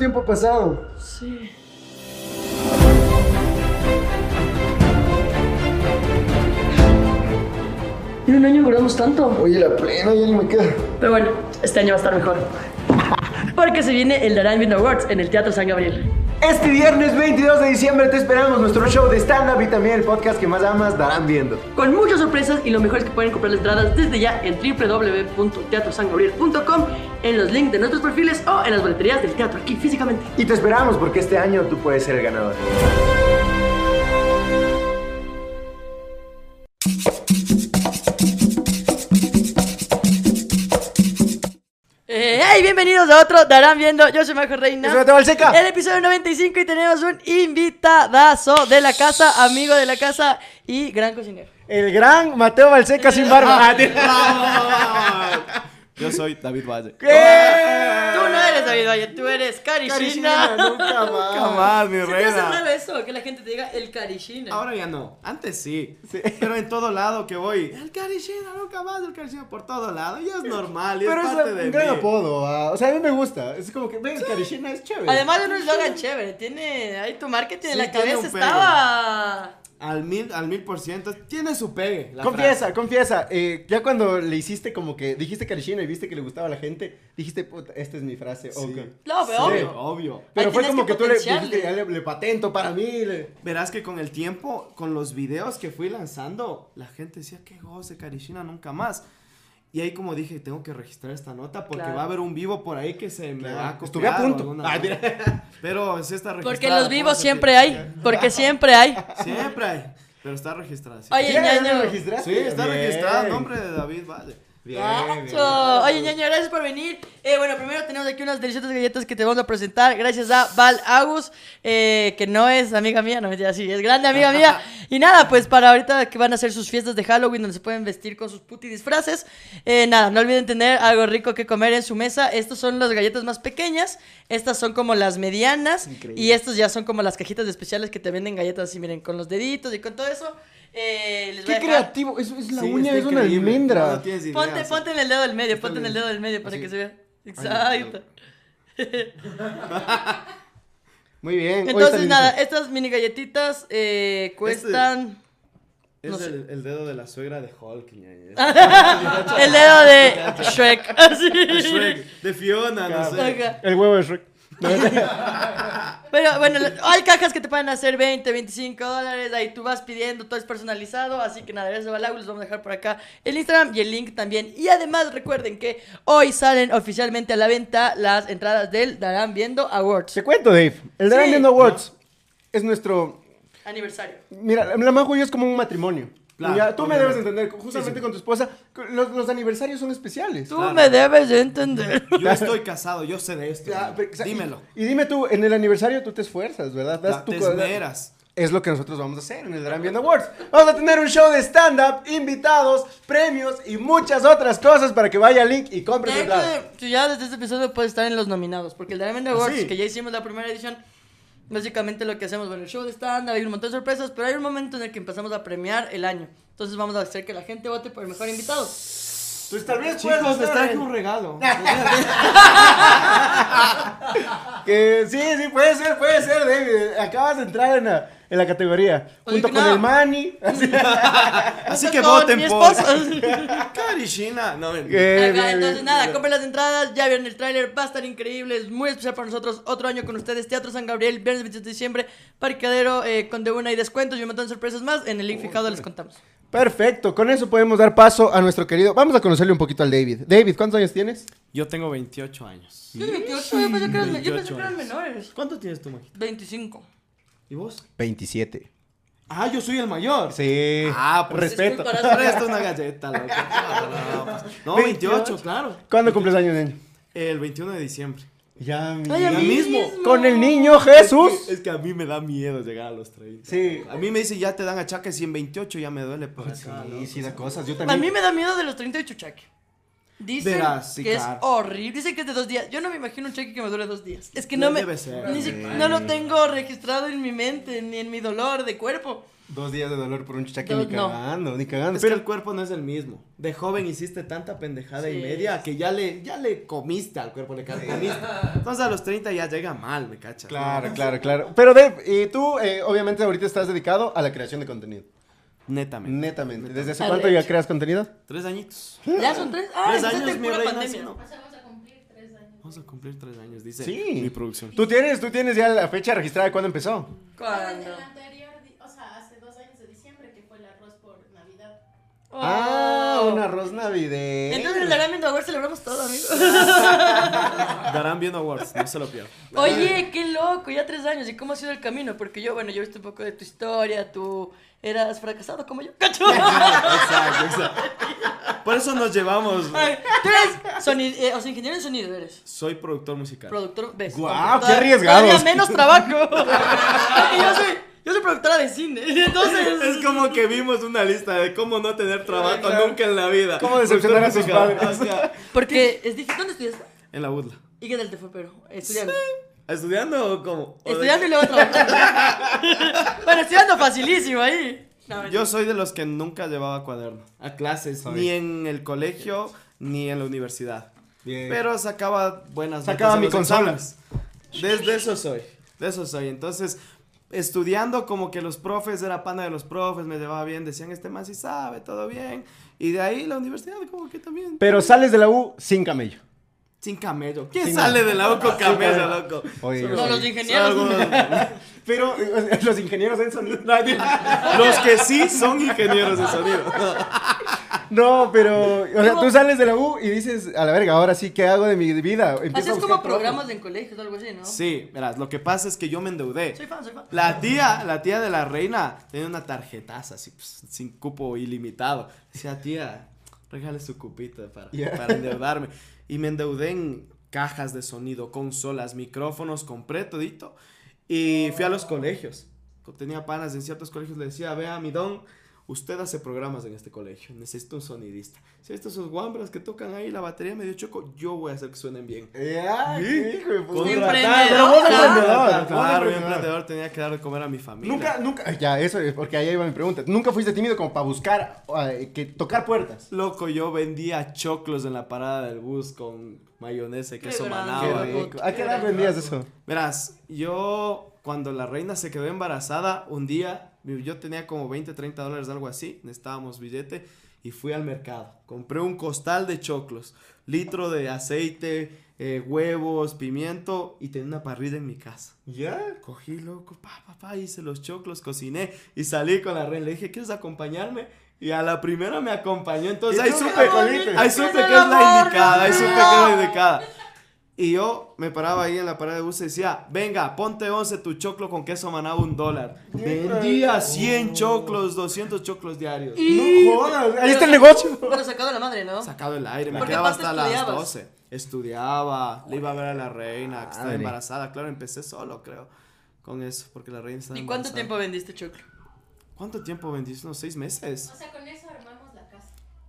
¿Cuánto tiempo ha pasado? Sí. En un año engordamos tanto. Oye, la plena ya no me queda. Pero bueno, este año va a estar mejor. Porque se viene el Darán Awards en el Teatro San Gabriel. Este viernes 22 de diciembre te esperamos nuestro show de stand-up y también el podcast que más amas darán viendo. Con muchas sorpresas y lo mejor es que pueden comprar las entradas desde ya en www.teatrosangabriel.com en los links de nuestros perfiles o en las boleterías del teatro aquí físicamente. Y te esperamos porque este año tú puedes ser el ganador. Hey, bienvenidos a otro Darán Viendo. Yo soy Majo Reina. Yo soy Mateo Balseca. El episodio 95 y tenemos un invitadazo de la casa, amigo de la casa y gran cocinero. El gran Mateo Balseca sin barba. Yo soy David Valle. Tú no eres David Valle, tú eres Carishina, Karishina. nunca Nunca más. más, mi ¿Se te hace reina. raro eso? Que la gente te diga el Karishina. Ahora ya no. Antes sí. Pero en todo lado que voy. El Karishina, nunca más el Karishina por todo lado. Ya es normal. Y Pero es es parte un de gran mí. apodo. ah. O sea, a mí me gusta. Es como que, ven, Karishina es chévere. Además de un eslogan chévere, tiene ahí tu marketing en Sí, la tiene cabeza un estaba. Al mil, al mil por ciento. Tiene su pegue. la Confiesa, frase. confiesa. eh, ya cuando le hiciste como que dijiste Karishina y viste que le gustaba a la gente, dijiste, puta, esta es mi frase. Sí. ok. No, pero Sí, obvio. obvio. Pero Ahí fue como que que, tú le dijiste, ya le, le patento para mí. le- Verás que con el tiempo, con los videos que fui lanzando, la gente decía que goce Karishina nunca más. Y ahí como dije, tengo que registrar esta nota porque Claro. va a haber un vivo por ahí que se me va a copiar Estuve a punto. cosa. mira. Pero sí está registrada. Porque en los vivos siempre hay. Porque siempre hay. Siempre hay. Pero está registrada. sí. Oye, ¿Ya, ya lo registraste? Sí, está el nombre de David Valle. Bien, bien. Oye, ñaño, gracias por venir. Eh, bueno, primero tenemos aquí unas deliciosas galletas que te vamos a presentar. Gracias a Val Agus, eh, que no es amiga mía, no mentira, sí, es grande amiga mía. Y nada, pues para ahorita que van a hacer sus fiestas de Halloween, donde se pueden vestir con sus puti disfraces. eh, nada, no olviden tener algo rico que comer en su mesa. Estas son las galletas más pequeñas. Estas son como las medianas. Increíble. Y estas ya son como las cajitas especiales que te venden galletas así, miren, con los deditos y con todo eso. Eh, les voy Qué a dejar- creativo. Es, es la Sí, uña, está es una increíble. almendra. No, no tienes idea, Ponte, o sea. ponte en el dedo del medio, Está ponte en el bien. dedo del medio para Así. que se vea. Exacto. Muy bien. Está Entonces, nada, estas mini galletitas eh, cuestan Es No sé. el, el dedo de la suegra de Hulk. ñaña. el dedo de Shrek. Así. De Shrek, de Fiona, no sé. Ajá. El huevo de Shrek. Pero bueno, hay cajas que te pueden hacer 20, 25 dólares. Ahí tú vas pidiendo, todo es personalizado. Así que nada, gracias a Balagu, les vamos a dejar por acá el Instagram y el link también. Y además recuerden que hoy salen oficialmente a la venta las entradas del Darán Viendo Awards. Te cuento, Dave. El Sí. Darán Viendo Awards es nuestro. Aniversario. Mira, la la Majo y yo es como un matrimonio. Claro, Ya, tú me obviamente. debes entender, justamente Sí, sí. con tu esposa, los, los aniversarios son especiales. Tú Claro. me debes de entender. Yo estoy casado, yo sé de esto. Ya, pero, o sea, y- Dímelo. Y, dime tú, en el aniversario tú te esfuerzas, ¿verdad? Das Ya, tu te esmeras. Es lo que nosotros vamos a hacer en el Viendo Awards. Vamos a tener un show de stand-up, invitados, premios y muchas otras cosas para que vaya al link y compre su ya desde este episodio puedes estar en los nominados, porque el Diamond Awards, sí? que ya hicimos la primera edición, básicamente lo que hacemos, bueno, el show de stand-up, hay un montón de sorpresas, pero hay un momento en el que empezamos a premiar el año. Entonces vamos a hacer que la gente vote por el mejor invitado. Pues tal vez Chicos, puedas les traje un regalo. Que sí, sí, puede ser, puede ser, David. Acabas de entrar en la, en la categoría. Oye, junto con no. el Manny. Así. Así que voten mi por. Karishina. No, ven. Eh, Acá, bien, entonces bien. nada, compren las entradas, ya vieron el tráiler, va a estar increíble, es muy especial para nosotros. Otro año con ustedes, Teatro San Gabriel, viernes 28 de diciembre, parqueadero eh, con de una y descuentos y un montón de sorpresas más. En el link fijado les contamos. Perfecto, con eso podemos dar paso a nuestro querido. Vamos a conocerle un poquito al David. David, ¿cuántos años tienes? Yo tengo 28 años. Yo 28, yo pensé que eran, yo pensé 28 que eran años. menores. ¿Cuánto tienes tú, Majito? 25. ¿Y vos? 27. Ah, yo soy el mayor. Sí. Ah, pues respeto. es culpa. Presta una galleta, loco. No, no, pues. No, 28, claro. ¿Cuándo cumples años, niño? El 21 de diciembre. Ya, mi- Ay, a Ya mismo. Con el niño Jesús. Es que, es que a mí me da miedo llegar a los 30. Sí. A mí me dicen ya te dan achaques y en 28 ya me duele por acá. Sí, sí, da cosas. Yo A también. mí me da miedo de los 38 cheques. Dicen Verás, sí, que es horrible. Dicen que es de dos días. Yo no me imagino un cheque que me dure dos días. Es que no No me. debe ser. ni si- no lo tengo registrado en mi mente, ni en mi dolor de cuerpo. Dos días de dolor por un chichaque ni Dos, no. cagando, ni cagando. Es que Pero el cuerpo no es el mismo. De joven hiciste tanta pendejada Sí. y media que ya le, ya le comiste al cuerpo, le comiste. Entonces a los 30 ya llega mal, me cachas. Claro, claro, claro. Pero Dave, y tú, eh, obviamente, ahorita estás dedicado a la creación de contenido. Netamente. Netamente. ¿Desde hace cuánto ya creas contenido? Tres añitos. Ya son tres. Ah, Tres años, mi reina, pandemia. sí, ¿no? Pasamos a cumplir tres años. Vamos a cumplir tres años, dice Sí. mi producción. Tú tienes, tú tienes ya la fecha registrada de cuándo empezó. ¿Cuándo? El anterior, di- o sea, hace dos años de diciembre, que fue el arroz por Navidad. Ah, Oh. un arroz navideño. Entonces, en la Gran Mendoza celebramos todo, amigo. Darán bien awards, no se lo pierdan. Oye, qué loco, ya tres años. ¿Y cómo ha sido el camino? Porque yo, bueno, yo he visto un poco de tu historia. Tú eras fracasado como yo. ¿Cacho? Exacto, exacto. Por eso nos llevamos. Ay, Tú eres soni- eh, o sea, ingeniero en sonido eres. Soy productor musical. Productor, ves. Guau, Toda- qué arriesgados. Todavía menos trabajo. y yo soy, yo soy productora de cine. Entonces. Es como que vimos una lista de cómo no tener trabajo Claro. nunca en la vida. ¿Cómo decepcionar a Productor padres? Porque es difícil. ¿Dónde estudiaste? En la UDLA. ¿Y qué tal te fue, pero? Estudiando. ¿Estudiando o cómo? ¿O de- Estudiando y luego trabajando. bueno, estudiando facilísimo ahí. No, Yo soy de los que nunca llevaba cuaderno a clases, ni en el colegio, ni en la universidad. Bien. Pero sacaba buenas Sacaba notas en mi los consola. exámenes. Desde eso soy, de eso soy. Entonces, estudiando como que los profes, era pana de los profes, me llevaba bien, decían, este man sí sabe, todo bien. Y de ahí la universidad como que también. Pero sales de la U sin camello. Sin camello. ¿Quién Sin- sale de la U con camello, loco? Oye, Solo- los ingenieros. Pero los ingenieros en sonido. los que sí son ingenieros de sonido. No, pero, o sea, tú sales de la U y dices, a la verga, ahora sí, ¿qué hago de mi vida? Empiezo Así a es buscar como trabajo. programas en colegios o algo así, ¿no? Sí, verás, lo que pasa es que yo me endeudé. Soy fan, soy fan. La tía, la tía de la reina tenía una tarjetaza así, pues, sin cupo ilimitado. Decía, tía, regale su cupito para, Yeah. para endeudarme. Y me endeudé en cajas de sonido, consolas, micrófonos, compré todito. Y fui a los colegios. Tenía panas en ciertos colegios, le decía, vea, mi don, usted hace programas en este colegio, necesito un sonidista. Si estos sus guambras que tocan ahí la batería medio choco, yo voy a hacer que suenen bien. Ya, Sí. qué hijo de puta. Emprendedor. Claro, Claro, mi emprendedor. tenía que dar de comer a mi familia. Nunca, nunca, ya, eso es, porque ahí iba mi pregunta. Nunca fuiste tímido como para buscar, eh, que tocar puertas. Loco, yo vendía choclos en la parada del bus con mayonesa y queso manaba. ¿A qué edad vendías eso? Verás, yo cuando la reina se quedó embarazada, un día yo tenía como 20, 30 dólares, algo así, necesitábamos billete y fui al mercado. Compré un costal de choclos, litro de aceite, eh, huevos, pimiento y tenía una parrilla en mi casa. ¿Ya? Cogí, loco, pa, pa, pa, hice los choclos, cociné y salí con la reina. Le dije, ¿quieres acompañarme? Y a la primera me acompañó, entonces ¿Y ahí supe, ahí supe que es la indicada, ahí supe que es la indicada. Y yo me paraba ahí en la parada de bus y decía, venga, ponte 11 tu choclo con queso manaba un dólar. Vendía 100 choclos, 200 choclos diarios. No jodas, ahí está el negocio. Pero sacado la madre, ¿no? Sacado el aire, me Porque quedaba hasta las estudiabas. 12. Estudiaba, le iba a ver a la reina, que estaba embarazada. Claro, empecé solo, creo, con eso, porque la reina estaba ¿Y cuánto embarazada. tiempo vendiste choclo? ¿Cuánto tiempo vendiste? Unos seis meses. O sea, con eso.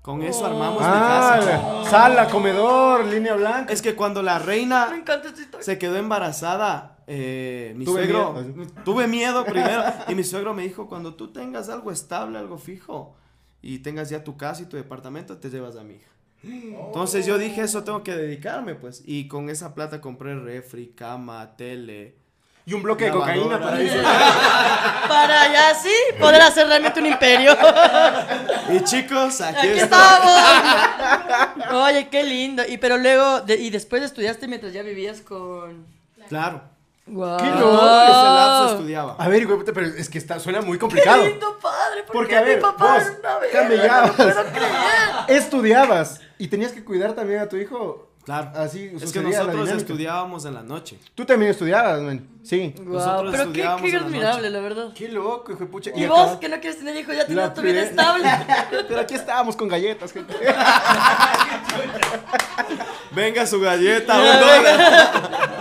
Con eso Oh. armamos mi casa. Ah, sala, comedor, línea blanca. Es que cuando la Me reina se quedó embarazada, eh, mi Tuve suegro, miedo. tuve miedo primero, y mi suegro me dijo, cuando tú tengas algo estable, algo fijo, y tengas ya tu casa y tu departamento, te llevas a mi hija. Entonces yo dije, eso tengo que dedicarme, pues, y con esa plata compré refri, cama, tele. Y un bloque de cocaína para eso. Para ya sí poder hacer realmente un imperio. Y chicos, aquí, Aquí estamos. Oye, qué lindo. Y pero luego, de- y después estudiaste mientras ya vivías con. Claro, Wow. Qué loco. ese lapso estudiaba. A ver, puta, pero es que está, suena muy complicado. Qué lindo padre, porque, Porque, a ver, mi papá vos una camellabas. no puedo creer. Estudiabas y tenías que cuidar también a tu hijo. Claro. Así es que nosotros estudiábamos en la noche. Tú también estudiabas, man. Sí. Guau, Nosotros pero qué, qué admirable, la verdad. Qué loco, hijo de pucha. Y acá- vos, que no quieres tener hijos, ya tienes tu vida estable. Pero aquí estábamos con galletas, gente. Venga su galleta, un dólar.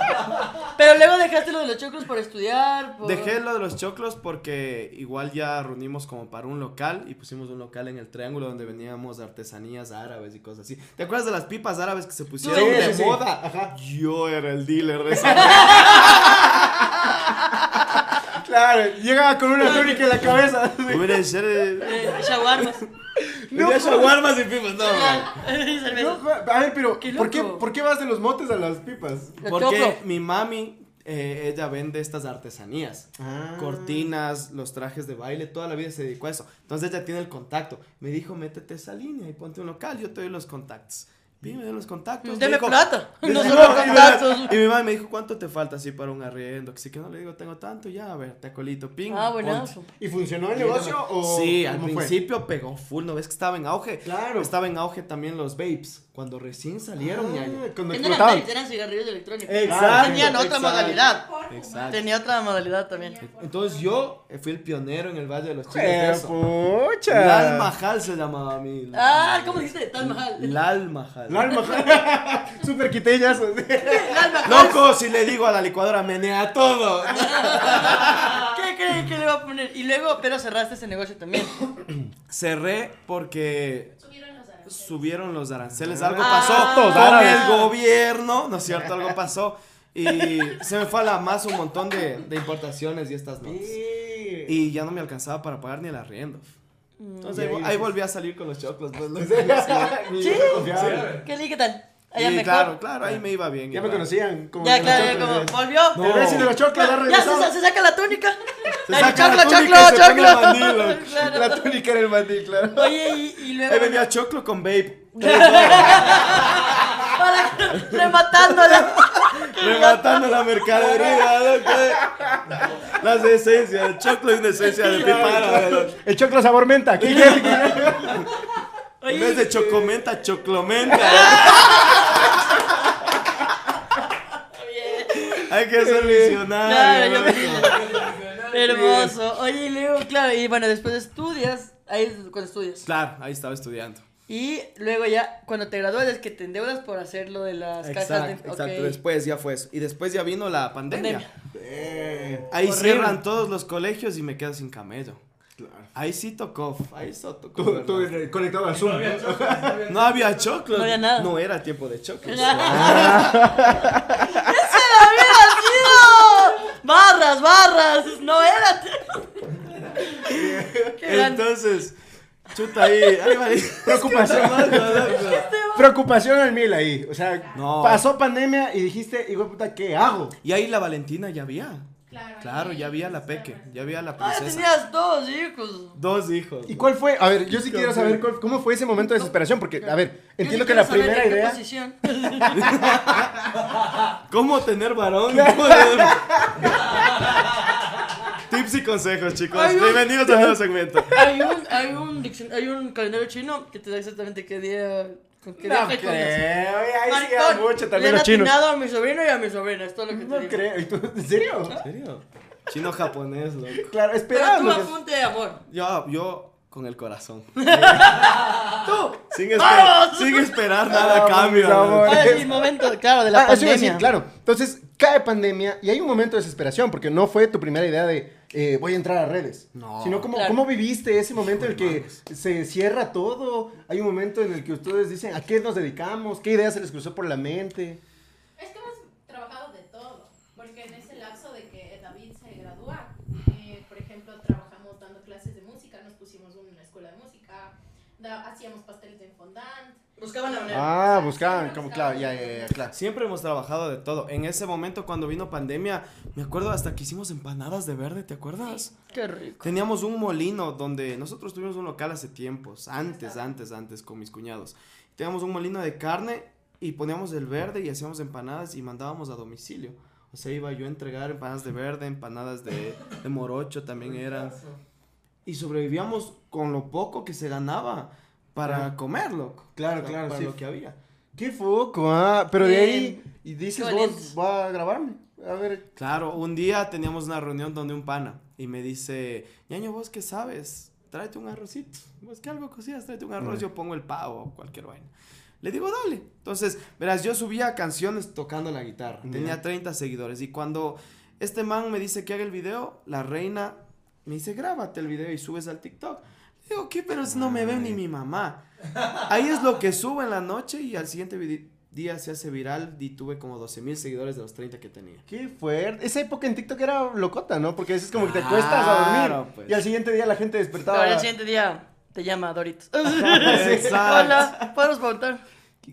Pero luego dejaste lo de los choclos por estudiar. Por... Dejé lo de los choclos porque igual ya reunimos como para un local y pusimos un local en el triángulo donde veníamos artesanías árabes y cosas así. ¿Te acuerdas de las pipas árabes que se pusieron Sí, de sí, moda? Yo era el dealer de esa. Claro, llegaba con una túnica en la cabeza. Hubiera ser. Eh, shawarmas. No, shawarmas y pipas, no. No, a ver, pero Qué ¿por qué. ¿por qué vas de los motes a las pipas? Porque mi mami, eh, ella vende estas artesanías. Ah. Cortinas, los trajes de baile, toda la vida se dedicó a eso. Entonces ella tiene el contacto. Me dijo, métete esa línea y ponte un local, yo te doy los contactos. Vi, me dio los contactos. Deme dijo- plata. No solo contactos. Y mi mamá me dijo, ¿cuánto te falta así para un arriendo? Que sí que no le digo, tengo tanto, ya, a ver, te acolito, ping. Ah, buenazo. ¿Y funcionó el negocio o Sí, al fue? principio pegó full, ¿no ves que estaba en auge? Claro. Estaba en auge también los vapes, cuando recién salieron, Ah, ñaño. cuando explotaban. eran cigarrillos electrónicos. Exacto, Tenían otra exacto. modalidad. Exacto. Tenía otra modalidad también. Entonces yo fui el pionero en el Valle de los Chiles ¡Eh, de eso. pucha! Lal Mahal se llamaba a mí. Ah, ¿cómo dijiste? Tal Mahal. Lal Mahal. Lal Mahal. Super Mahal. Loco, si le digo a la licuadora, menea todo. ¿Qué creen que le va a poner? Y luego, pero cerraste ese negocio también. Cerré porque Subieron los aranceles. aranceles. Algo Ah. pasó con el gobierno, ¿no es cierto? Algo pasó. Y se me fue a la más un montón de, de importaciones y estas notas. Y ya no me alcanzaba para pagar ni el arriendo. Entonces ahí, volví a salir con los choclos. pues, los- Sí. ¿Qué li- qué tal? Allá Y mejor. claro, claro, ahí me iba bien. Ya me conocían. Como Ya, claro, ya como ya. volvió. No. El Messi de los choclos ha Ya se, se saca la túnica. Se saca la choclo, túnica choclo, el choclo. mandil, loco. Claro. La túnica era el mandil, claro. Oye, y, y luego. Ahí venía choclo con vape. Para, rematándola. Rematando la mercadería, loco. Las esencias, el choclo es una esencia de pipara. El choclo sabor menta. ¿Qué En vez de chocomenta, choclomenta. Hay que ser Claro, visionario. yo Hermoso. Oye, y luego, claro, y bueno, después estudias. Ahí es cuando estudias. Claro, ahí estaba estudiando. Y luego ya, cuando te gradúas, es que te endeudas por hacer lo de las cajas Exacto, de. exacto. ok. Después ya fue eso. Y después ya vino la pandemia. Pandemia. Eh, Ahí Horrible. cierran todos los colegios y me quedo sin camello. Claro. Ahí sí tocó, ahí sí tocó. Tú, tú eh, conectado al Zoom. ¿no? No había choclos. No había nada. No era tiempo de choclos. ¡Ese había sido! ¡Barras, barras! ¡No era! Grande. Entonces, chuta ahí. ahí va. Preocupación. Preocupación al mil ahí. O sea, No. pasó pandemia y dijiste, hijo de puta, ¿qué hago? Y ahí la Valentina ya había. Claro, Claro, ya había la peque, ya había la Ah, princesa. tenías dos hijos. Dos hijos. ¿Y cuál fue? A ver, yo sí quiero saber cuál- cómo fue ese momento de desesperación, porque, a ver, entiendo Yo que la saber primera en qué idea... posición. ¿Cómo tener varón? ¿Cómo tener- Tips y consejos, chicos. Ay, un- Bienvenidos al nuevo segmento. Hay un, hay un, diccion- hay un calendario chino que te da exactamente qué día. Con qué día No te creo, ahí sí Maricón, hay mucho le también han los chinos. atinado a mi sobrino y a mi sobrina, es todo lo que te No digo. creo, ¿Y tú? ¿en serio? ¿En serio? Chino japonés, loco. Claro, Pero tú esperando. apunte de amor. Yo, yo con el corazón. Tú. Sin, esper- ¡Vamos! sin esperar nada a cambio. Ahora sí, momento, claro, de la Ah, eso iba a pandemia. decir, claro. Entonces, cae pandemia y hay un momento de desesperación, porque no fue tu primera idea de eh, voy a entrar a redes. No. Sino como, Claro. ¿cómo viviste ese momento en el que se cierra todo? Hay un momento en el que ustedes dicen, ¿a qué nos dedicamos? ¿Qué idea se les cruzó por la mente? Es que hemos trabajado de todo, porque en ese lapso de que David se gradúa, eh, por ejemplo, trabajamos dando clases de música, nos pusimos una escuela de música, da- hacíamos pasteles de fondant. Buscaban la manera. Ah, buscaban, como, claro, ya, ya, ya, claro. Siempre hemos trabajado de todo. En ese momento, cuando vino pandemia, me acuerdo hasta que hicimos empanadas de verde, ¿te acuerdas? Qué rico. Teníamos un molino donde nosotros tuvimos un local hace tiempos, antes, antes, antes, con mis cuñados. Teníamos un molino de carne y poníamos el verde y hacíamos empanadas y mandábamos a domicilio. O sea, iba yo a entregar empanadas de verde, empanadas de, de morocho también eran. Y sobrevivíamos con lo poco que se ganaba para comer, loco. Claro, Para- claro, Para sí. lo que había. Qué foco, ah. Pero de ahí, Bien. y dices Qué vos, va a grabarme. A ver, Claro, un día teníamos una reunión donde un pana y me dice, ñaño, ¿vos qué sabes? Tráete un arrocito. ¿Vos qué algo cocidas? Tráete un arroz, Mm. yo pongo el pavo o cualquier vaina. Le digo, dale. Entonces, verás, yo subía canciones tocando la guitarra. Tenía 30 seguidores. Y cuando este man me dice que haga el video, la reina me dice, grábate el video y subes al TikTok. Digo, ¿qué? Pero si no me ve ni mi mamá. Ahí es lo que subo en la noche y al siguiente día se hace viral y tuve como 12 mil seguidores de los 30 que tenía. Qué fuerte. Esa época en TikTok era locota, ¿no? Porque es como que te cuestas a dormir. pues. Y al siguiente día la gente despertaba. Ahora el siguiente día te llama Doritos. Exacto. Hola, ¿podemos preguntar?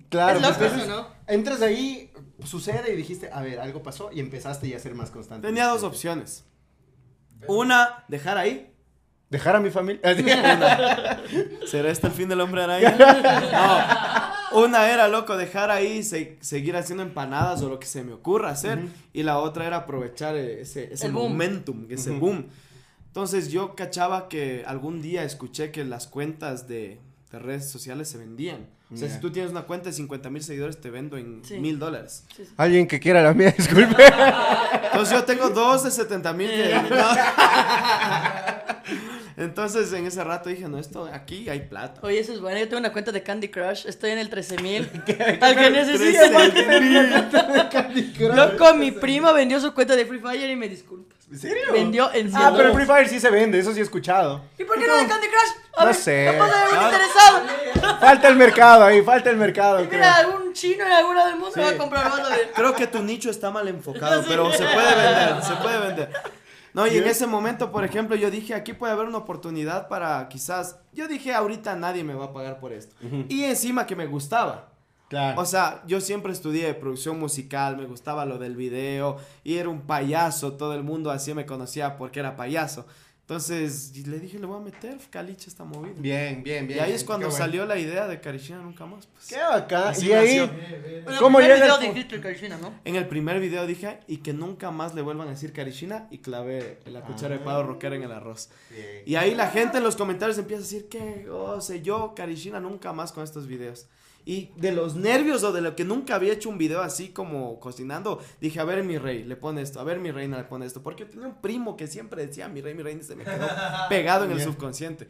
Claro, Es pues, eso, ¿no? Entras ahí, sucede y dijiste, a ver, algo pasó y empezaste ya a ser más constante. Tenía dos opciones. Una, dejar ahí. Dejar a mi familia. ¿Será este el fin del hombre araña? No. Una era, loco, dejar ahí, se- seguir haciendo empanadas o lo que se me ocurra hacer. Y la otra era aprovechar ese, ese El boom. momentum, ese boom. Entonces yo cachaba que algún día escuché que las cuentas de, de redes sociales se vendían. O sea, si tú tienes una cuenta de 50 mil seguidores, te vendo en Sí. mil dólares. Sí, sí. Alguien que quiera la mía, disculpe. Entonces yo tengo dos de 70 mil. Entonces en ese rato dije, no, esto aquí hay plata. Oye, eso es bueno. Yo tengo una cuenta de Candy Crush. Estoy en el 13000. Al que necesite. 13,000. Loco, mi primo vendió su cuenta de Free Fire y me disculpas. ¿En serio? Vendió en Ah, pero. Free Fire sí se vende, eso sí he escuchado. ¿Y por qué no de Candy Crush? A No ver, sé. capaz de algún Claro. interesado. Falta el mercado ahí, falta el mercado. Y creo. mira, algún chino en alguna del mundo Sí. va a comprar más. a ver. Creo que tu nicho está mal enfocado, pero se puede vender, se puede vender. No, y en ese momento, por ejemplo, yo dije, aquí puede haber una oportunidad para quizás, yo dije, ahorita nadie me va a pagar por esto. Y encima que me gustaba. Claro. O sea, yo siempre estudié producción musical, me gustaba lo del video y era un payaso, todo el mundo así me conocía porque era payaso. Entonces y le dije, le voy a meter caliche esta movida. bien, bien, bien. y ahí es cuando Qué bueno. salió la idea de Carishina nunca más. Pues. Qué bacán. Así y ahí, nació. Bueno, ¿Cómo el primer video el- de Hitler Karishina, ¿no? En el primer video dije, y que nunca más le vuelvan a decir Carishina y clavé la cuchara de pavo rockera en el arroz. Bien. Y ahí la gente en los comentarios empieza a decir que, oh, sé yo, Karishina nunca más con estos videos. Y de los nervios o de lo que nunca había hecho un video así como cocinando, dije, a ver mi rey, le pone esto, a ver mi reina, le pone esto. Porque yo tenía un primo que siempre decía, mi rey, mi reina, y se me quedó pegado en el subconsciente.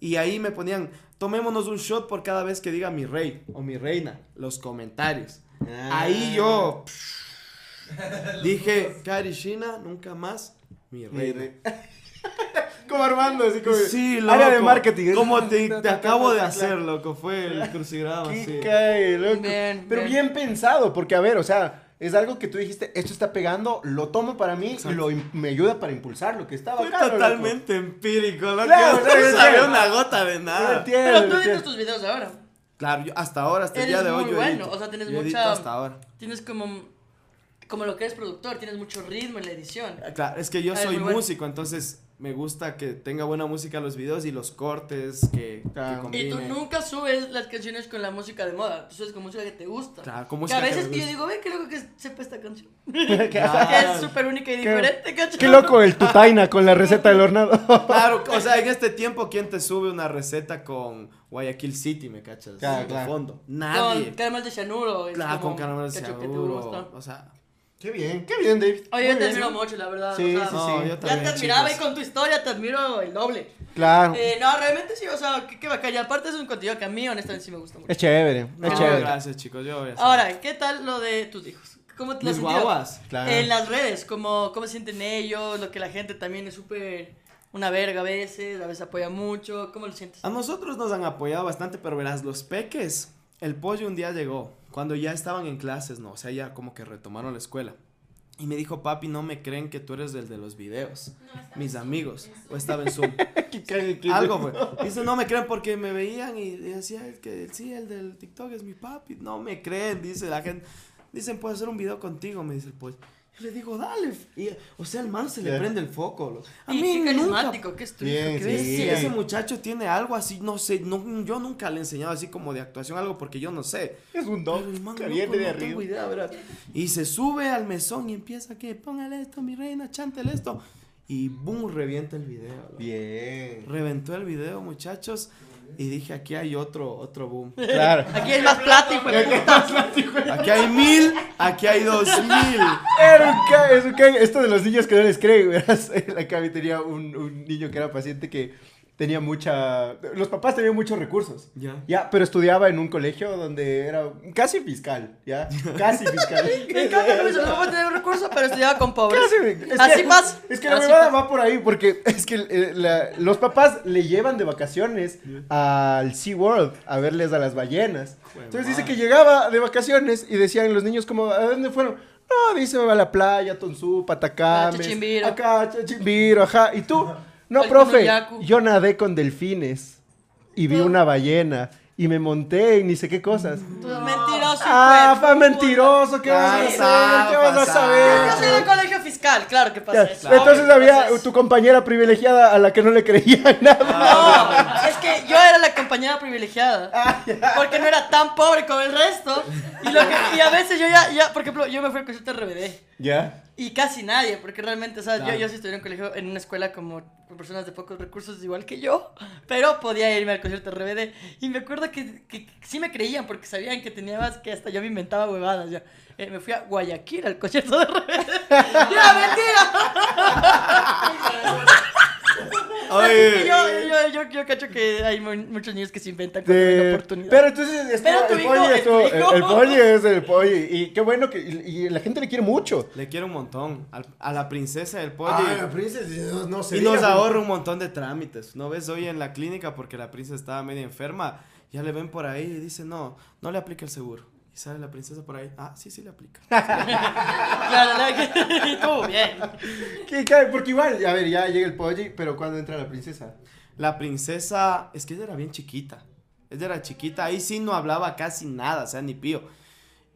Y ahí me ponían, tomémonos un shot por cada vez que diga mi rey o mi reina, los comentarios. Ah. Ahí yo dije, Karishina, nunca más, mi rey. como Armando, así como. Sí, loco. Área de marketing. Como te, te acabo de hacer, loco. Fue el crucigrama, sí. cae, loco. Bien, Pero bien. bien. pensado, porque a ver, o sea, es algo que tú dijiste, esto está pegando, lo tomo para mí y lo me ayuda para impulsar lo que estaba Fue acá. totalmente empírico, loco. Claro, no sabía claro. una gota de nada. Entiendo, Pero tú editas tus videos ahora. Claro, yo hasta ahora, hasta el día de hoy, muy yo bueno, edito. o sea, tienes Yo mucha- hasta ahora. Tienes como, como lo que eres productor, tienes mucho ritmo en la edición. Claro, es que yo Ah, soy bueno. músico, entonces me gusta que tenga buena música los videos y los cortes que, que Claro. Y tú nunca subes las canciones con la música de moda, tú subes con música que te gusta. Claro, con Que música a que veces me que yo digo, ve qué loco que sepa esta canción. Que es súper única y diferente, ¿cachai? Qué loco el tutaina con la receta del hornado. Claro, o sea, en este tiempo, ¿quién te sube una receta con Guayaquil City, me cachas? Claro, de fondo. Nadie. Con caramel de cianuro. Claro, como con caramelo de cacho que te cianuro. O sea, Qué bien, qué bien, David. Oye, yo te admiro mucho, la verdad. Sí, o sea, sí, no, sí. yo Ya también, te admiraba chicos. y con tu historia te admiro el doble. Claro. Eh, no, realmente sí, o sea, qué, qué bacán. Y aparte es un contenido que a mí honestamente sí me gusta mucho. Es chévere, no, es chévere. gracias, chicos. Yo voy a hacer- Ahora, ¿qué tal lo de tus hijos? ¿Cómo te Mis guaguas. Claro. En las redes, ¿cómo, cómo se sienten ellos? Lo que la gente también es súper una verga a veces, a veces apoya mucho. ¿Cómo lo sientes? A nosotros nos han apoyado bastante, pero verás, los peques, el pollo un día llegó, cuando ya estaban en clases, ¿no? O sea, ya como que retomaron la escuela. Y me dijo, papi, no me creen que tú eres el de los videos. No, Mis amigos. O estaba en Zoom. Algo fue. Dice, no me creen porque me veían y decía es que sí, el del TikTok es mi papi. No me creen, dice la gente. Dicen, puedo hacer un video contigo, me dice el pollo. Yo le digo, dale. Y, o sea, al man se le prende el foco. lo- A Y mí qué nunca carismático, qué es tu hijo, Bien, qué sí. Ese muchacho tiene algo así, no sé, no, yo nunca le he enseñado así como de actuación, algo porque yo no sé. Es un Pero don el man, que loco, viene de no arriba. tengo idea, ¿verdad? Y se sube al mesón y empieza que, póngale esto, mi reina, chántele esto. Y boom, revienta el video. loco. Bien. Reventó el video, muchachos. Y dije, aquí hay otro, otro boom. Claro. Aquí hay más plata, hijo de puta. Aquí hay mil, aquí hay dos mil. Era un ca- es un ca- Esto de los niños que no les creen, verás. Acá tenía un, un niño que era paciente que tenía mucha... Los papás tenían muchos recursos. Ya. Ya, pero estudiaba en un colegio donde era casi fiscal, ¿ya? Casi fiscal. Me encanta Luis, no puedo tener un recurso, pero estudiaba con pobres. Casi. Es Así que- pasa. Es que la huevada va por ahí, porque es que eh, la- los papás le llevan de vacaciones al SeaWorld a verles a las ballenas. Entonces dice que llegaba de vacaciones y decían los niños como, ¿a dónde fueron? No, dice, me va a la playa, Tonsu, Patacames, Ah, Chichimbiro. acá, Chichimbiro, ajá. ¿Y tú? No, El profe, yo nadé con delfines y vi una ballena y me monté y ni sé qué cosas. Tú Mentiroso. Ah, puta. mentiroso, ¿qué vas a saber? ¿Qué vas a saber? Yo soy del colegio fiscal, claro que pasa eso. Entonces había tu compañera privilegiada a la que no le creían nada. No, es que yo era la compañera privilegiada. Ah, Porque no era tan pobre como el resto. Y, lo que- y a veces yo ya, ya, por ejemplo, yo me fui al concierto de RBD. ¿Ya? Y casi nadie, porque realmente, o sea, Claro. yo, yo sí estudié en un colegio, en una escuela como con personas de pocos recursos, igual que yo, pero podía irme al concierto de RBD. Y me acuerdo que, que sí me creían, porque sabían que tenía más que hasta yo me inventaba huevadas. Ya. Eh, me fui a Guayaquil al concierto de RBD. ¡Ya, mentira! Oye, yo, yo, yo, yo cacho que hay mu- muchos niños que se inventan cuando hay Sí. una oportunidad. Pero entonces estuvo- Pero tu el hijo pollo el, hijo. el pollo es el pollo. Y qué bueno que y, y la gente le quiere mucho. le quiero un montón. Al- a la princesa del pollo. Ay, la princesa, no, no se y diga, nos ahorra un montón de trámites. ¿No ves hoy en la clínica porque la princesa estaba medio enferma? Ya le ven por ahí y dice, no, no le aplica el seguro. Y sale la princesa por ahí. Ah, sí, sí le aplica. Claro, la que- y tú, bien. ¿Qué, qué? Porque igual, a ver, ya llega el pollo, pero cuando entra la princesa. La princesa, es que ella era bien chiquita. Ella era chiquita, ahí sí no hablaba casi nada, o sea, ni pío.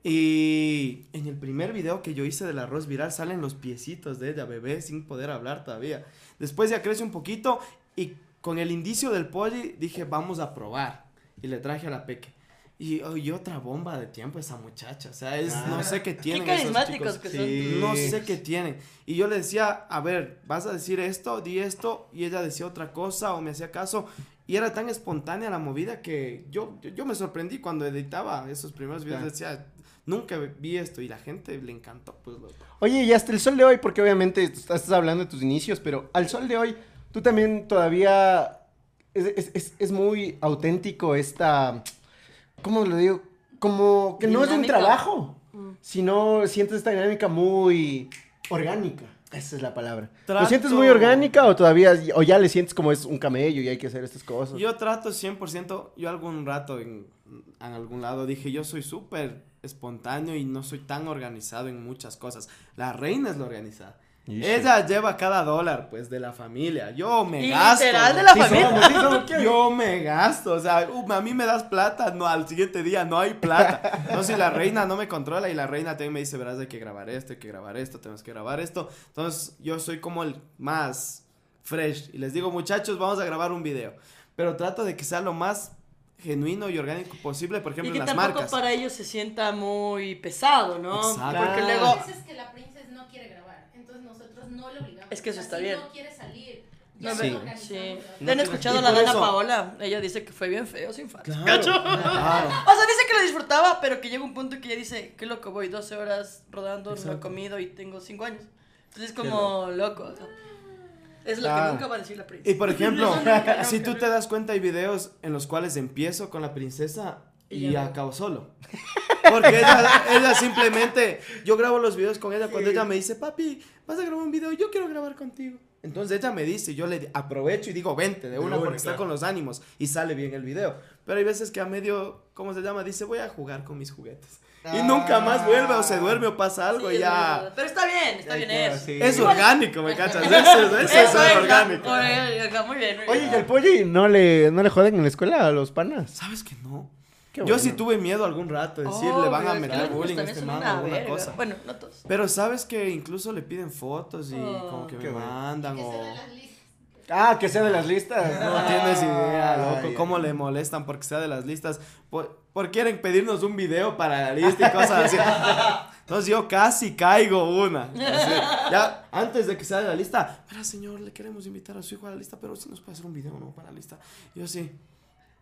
Y en el primer video que yo hice del arroz viral salen los piecitos de ella, bebé, sin poder hablar todavía. Después ya crece un poquito y con el indicio del pollo dije, vamos a probar. Y le traje a la peque. Y, oh, y otra bomba de tiempo esa muchacha, o sea, es, no sé qué tienen. Qué esos carismáticos chicos. que Sí. son. No sé qué tienen. Y yo le decía, a ver, vas a decir esto, di esto, y ella decía otra cosa o me hacía caso. Y era tan espontánea la movida que yo, yo, yo me sorprendí cuando editaba esos primeros videos. Claro. Decía, nunca vi esto y la gente le encantó. Pues, loco. Oye, y hasta el sol de hoy, porque obviamente estás estás hablando de tus inicios, pero al sol de hoy, tú también todavía es, es- es- es muy auténtico esta, ¿cómo lo digo? Como que no es un trabajo, Mm. sino sientes esta dinámica muy orgánica. Esa es la palabra. ¿Lo sientes muy orgánica o todavía, o ya le sientes como es un camello y hay que hacer estas cosas? Yo trato 100%, yo algún rato en, en algún lado dije, yo soy súper espontáneo y no soy tan organizado en muchas cosas. La reina es la organizada. Ishi. Ella lleva cada dólar, pues, de la familia. Yo me Y gasto. literal de la Sí familia. somos, sí somos. Yo me gasto, o sea, uh, a mí me das plata, no, al siguiente día no hay plata. No, si la reina no me controla y la reina también me dice, verás, hay que grabar esto, hay que grabar esto, tenemos que grabar esto. Entonces, yo soy como el más fresh y les digo, muchachos, vamos a grabar un video. Pero trato de que sea lo más genuino y orgánico posible, por Y ejemplo, que en las tampoco marcas. para ellos se sienta muy pesado, ¿no? Exacto. Porque luego. Veces que la princesa no quiere grabar, entonces nosotros no le obligamos. Es que eso O sea, está bien. no quiere salir, No, ya Sí. nos organizamos, Sí. ¿verdad? ¿Le han No, escuchado a la por Dana eso- Paola? Ella dice que fue bien feo sin falta. Claro, Claro. O sea, dice que lo disfrutaba, pero que llega un punto que ella dice, qué loco, voy 12 horas rodando, no he Exacto. comido y tengo 5 años. Entonces es como loco. o sea, es lo Ah. que nunca va a decir la princesa. Y por ejemplo, Nunca, si nunca. tú te das cuenta, hay videos en los cuales empiezo con la princesa Y y, ya. acabo solo. Porque ella, ella simplemente, yo grabo los videos con ella cuando ella me dice, papi, vas a grabar un video, yo quiero grabar contigo. Entonces ella me dice, yo le aprovecho y digo, vente de una una, porque está claro. con los ánimos y sale bien el video. Pero hay veces que a medio, ¿cómo se llama? Dice, voy a jugar con mis juguetes. Y nunca más vuelve o se duerme o pasa algo Sí, y ya. Pero está bien, está Ay, bien claro, eso. sí. Es orgánico, ¿me cachas? Eso, eso, eso es es, orgánico. Muy bien, muy Oye, bien. ¿y el pollo no le, no le joden en la escuela a los panas? ¿Sabes que no? Qué Yo bueno. sí tuve miedo algún rato de decir, Oh, le van a pero es que meter bullying a este man una o alguna verga. cosa. Bueno, no todos. Pero sabes que incluso le piden fotos y Oh, como que me bueno. mandan Que o... den las listas. Ah, que sea de las listas. No tienes idea, loco, Ay, cómo le molestan porque sea de las listas. Por, por quieren pedirnos un video para la lista y cosas así. Entonces yo casi caigo una. Así, ya antes de que sea de la lista, pero señor, le queremos invitar a su hijo a la lista, pero si nos puede hacer un video, ¿no? Para la lista. Y yo sí.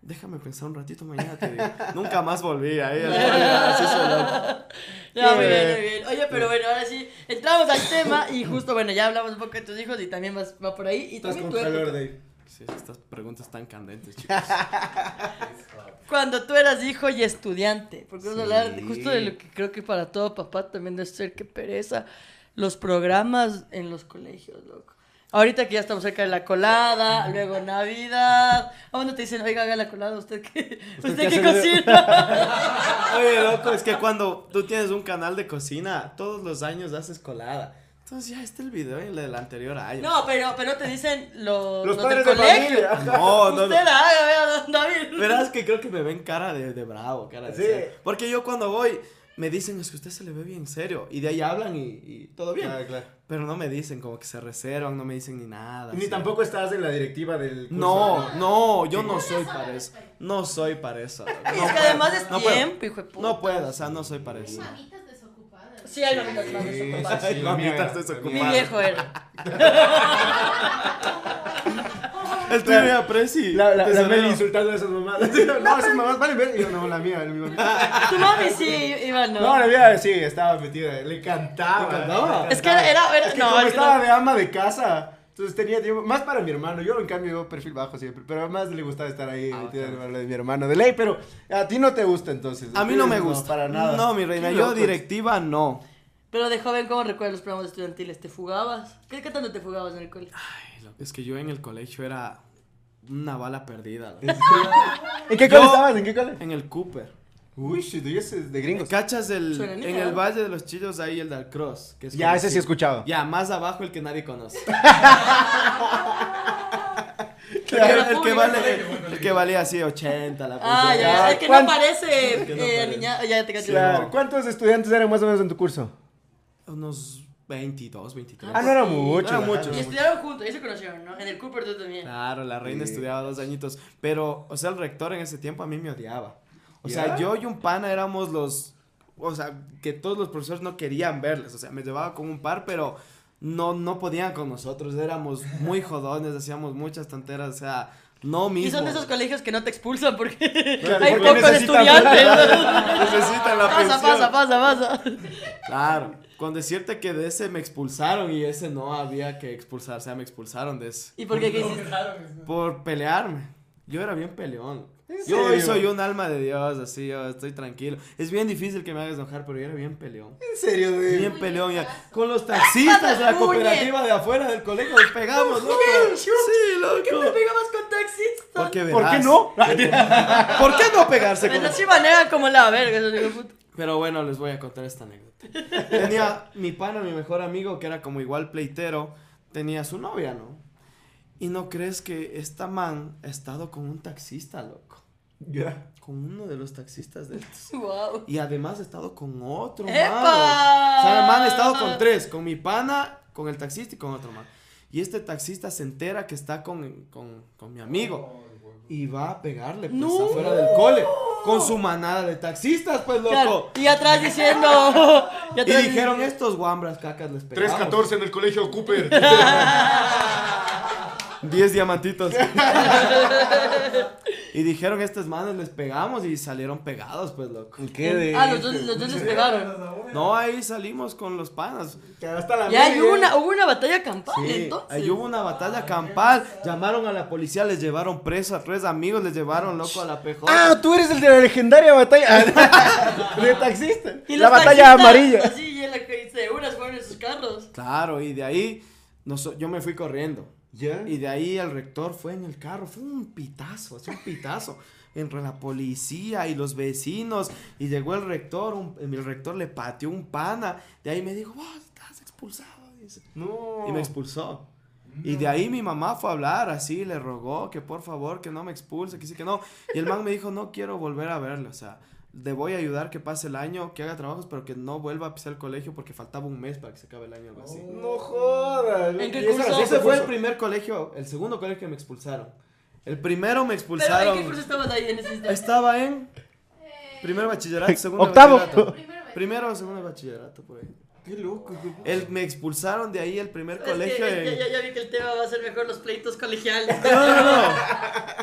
Déjame pensar un ratito mañana te digo. Nunca más volví ahí. así soy loco. Ya, muy bien, muy bien. Oye, pero bueno, ahora sí, entramos al tema y justo, bueno, ya hablamos un poco de tus hijos y también vas, va por ahí. Y Estás también con tu calor. Dave. Sí, estas preguntas tan candentes, chicos. Cuando tú eras hijo y estudiante, porque vamos a hablar justo de lo que creo que para todo papá también debe ser que pereza, los programas en los colegios, loco. Ahorita que ya estamos cerca de la colada, luego Navidad. ¿A dónde te dicen, oiga, haga la colada, usted qué, usted, qué qué cocina? Oye, loco, es que cuando tú tienes un canal de cocina, todos los años haces colada. Entonces ya está el video en el anterior año. No, pero, pero te dicen los, Los los padres del de colegio. familia. no, no. Usted no. haga, vea, David. Verás que creo que me ven cara de, de bravo, cara de Sí. Porque yo cuando voy, me dicen, es que usted se le ve bien serio. Y de ahí hablan y, y todo bien. Claro, claro. Pero no me dicen, como que se reservan, no me dicen ni nada. Ni tampoco estás en la directiva del curso. No, no, yo no soy para eso. No soy para eso. No es que puedo, además es no puedo. tiempo, hijo de puta. No puedo, o sea, no soy para Hay eso. mamitas desocupadas. Sí, hay mamitas más Sí, desocupadas. sí, mía mamitas desocupadas. Mi viejo era. El tuyo era Prezi. La, la, la. Meli insultando a esas mamás. No, esas mamás valen ver. Y yo, no, la mía, mi mamá. Tu mami sí, Iván, ¿no? No, la mía sí, estaba metida. Le encantaba. ¿Le encantaba? Es que era, era, era- Es que no, como estaba de ama de casa, entonces tenía tiempo, más para mi hermano, yo en cambio yo perfil bajo siempre, pero además le gustaba estar ahí Ah, metida en bacán. lo de mi hermano de ley, pero a ti no te gusta entonces. A mí no me gusta. para nada. No, mi reina, yo directiva no. Pero de joven, ¿cómo recuerdas los programas estudiantiles? ¿Te fugabas? ¿Qué, qué tanto te fugabas en el colegio? Ay, lo- es que yo en el colegio era una bala perdida. ¿En qué Yo- cole estabas? ¿En qué cole? En el Cooper. Uy, tú ya es de gringos. ¿Cachas el, en el ¿no? Valle de los Chillos ahí el del Cross? Que es Ya, ese sí he escuchado. Ya, más abajo el que nadie conoce. Claro. el, que, el que vale, el que valía así 80 la Ah, ya, el que no parece no eh, parece. niña, ya te. Claro. ¿Cuántos estudiantes eran más o menos en tu curso? Unos 22, 23. Ah, no era mucho. No era mucho. Y estudiaron juntos, y se conocieron, ¿no? En el Cooper tú también. Claro, la reina Sí. estudiaba dos añitos. Pero, o sea, el rector en ese tiempo a mí me odiaba. O sea, yo y un pana éramos los. O sea, que todos los profesores no querían verles. O sea, me llevaba con un par, pero no, no podían con nosotros. Éramos muy jodones, hacíamos muchas tonteras. O sea, no mismo. Y son de esos colegios que no te expulsan porque Claro, hay porque pocos estudiantes. Necesitan la pasa, pensión. pasa, pasa, pasa. Claro. Con decirte que de ese me expulsaron y ese no había que expulsar. O sea, me expulsaron de ese. ¿Y por qué? ¿Qué hiciste? Por pelearme. Yo era bien peleón. ¿En Yo serio? soy un alma de Dios, así, yo estoy tranquilo. Es bien difícil que me hagas enojar, pero yo era bien peleón. En serio, de. Bien peleón. ya. Con los taxistas de la cooperativa de afuera del colegio nos pegamos, loco. Sí, ¿Por qué te loco. pegabas con taxistas? Porque ¿Por qué no? ¿Por qué no pegarse con Pero sí manejan como la verga, esos puta. Pero bueno, les voy a contar esta anécdota. Tenía mi pana, mi mejor amigo, que era como igual pleitero, tenía su novia, ¿no? Y no crees que esta man ha estado con un taxista, loco. Ya. Con uno de los taxistas de estos. Wow. Y además he estado con otro man. ¡Epa! O sea, el man ha estado con tres, con mi pana, con el taxista y con otro man. Y este taxista se entera que está con, con, con mi amigo. Y va a pegarle, pues, ¡No! afuera del cole. Con su manada de taxistas, pues, loco. Claro, y atrás diciendo. Y atrás dijeron diciendo- estos guambras cacas les pegamos. 314 en el colegio Cooper. 10 diamantitos. Y dijeron estos manos les pegamos y salieron pegados, pues, loco. ¿Qué de.? Ah, los dos, los dos les pegaron. No, ahí salimos con los panas. Que hasta la Ya, y media. hubo una, hubo una batalla campal, Sí, entonces. ahí hubo una batalla campal. Llamaron a la policía, les llevaron preso a tres amigos, les llevaron loco a la PJ. Ah, tú eres el de la legendaria batalla. de taxista. Y La batalla amarilla. Así, y en la que dice, unas fueron en sus carros. Claro, y de ahí yo me fui corriendo. ¿Ya? Y de ahí el rector fue en el carro, fue un pitazo, así un pitazo. Entre la policía y los vecinos. Y llegó el rector, un- el rector le pateó un pana. De ahí me dijo, vos estás expulsado. dice. No. Y me expulsó. Y de ahí mi mamá fue a hablar así, le rogó que por favor que no me expulse, que sí que no. Y el man me dijo, no quiero volver a verle, o sea, le voy a ayudar que pase el año, que haga trabajos, pero que no vuelva a pisar el colegio porque faltaba un mes para que se acabe el año, algo así. No jodas. ¿En qué curso? Ese fue el primer colegio, el segundo colegio que me expulsaron. El primero me Pero ¿en expulsaron. qué curso estabas ahí en ese? Estaba en Eh, primer bachillerato, segundo Octavo. bachillerato. primero me- Primero o segundo bachillerato, por ahí. Qué loco. El, me expulsaron de ahí el primer que, colegio. en- ya, ya, ya vi que el tema va a ser mejor los pleitos colegiales. No, no, no.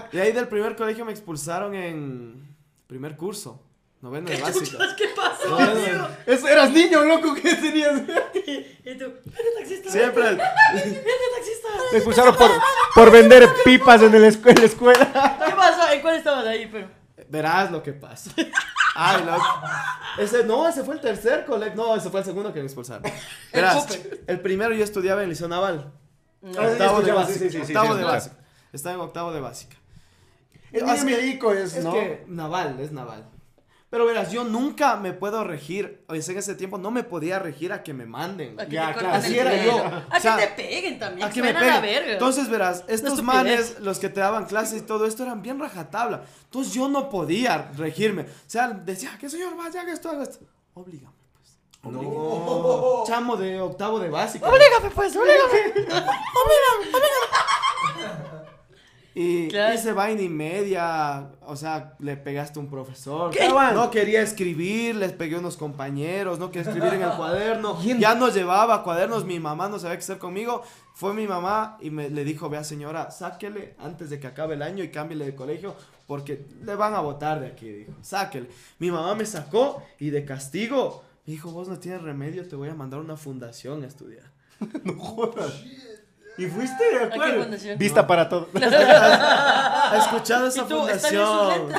De ahí del primer colegio me expulsaron en primer curso, noveno de básica. ¿Qué pasa? Eso eras niño, loco, ¿qué tenías? Y tú, vete taxista. Siempre. Vete taxista. Me expulsaron por, por vender pipas en, el escu- en la escuela. ¿Qué pasó? ¿En cuál estabas ahí? Pero. Verás lo que pasa. Ay, no. Ese, no, ese fue el tercer colegio. No, ese fue el segundo que me expulsaron. Verás, el primero yo estudiaba en Liceo Naval. sí, Octavo de escuchaba, básica. sí, sí, sí, sí, octavo sí, de escuchaba. básica. Estaba en octavo de básica. Es niño milico, es, Es ¿no? que naval, es naval. Pero verás, yo nunca me puedo regir, o sea, en ese tiempo no me podía regir a que me manden. A que Ya, te claro, así era pelo. yo. A O sea, que te peguen también. A que me peguen. verga. Entonces, verás, estos manes, los que te daban clases y todo esto, eran bien rajatabla. Entonces, yo no podía regirme. O sea, decía, que señor, vaya, haga esto, haga esto. Oblígame, pues. Oblígame. Chamo de octavo de básica. Oblígame, pues, oblígame. Y Claro. hice vaina y media, o sea, le pegaste a un profesor. ¿Qué? No quería escribir, les pegué a unos compañeros, no quería escribir en el cuaderno. Ya no llevaba cuadernos, mi mamá no sabía qué hacer conmigo. Fue mi mamá y me le dijo, vea señora, sáquele antes de que acabe el año y cámbiele de colegio porque le van a votar de aquí, dijo. Sáquele. Mi mamá me sacó y de castigo me dijo, vos no tienes remedio, te voy a mandar a una fundación a estudiar. No jodas. ¿Y fuiste? ¿A qué cuál? fundación? Vista para todo. ¿Ha escuchado ¿Y esa fundación?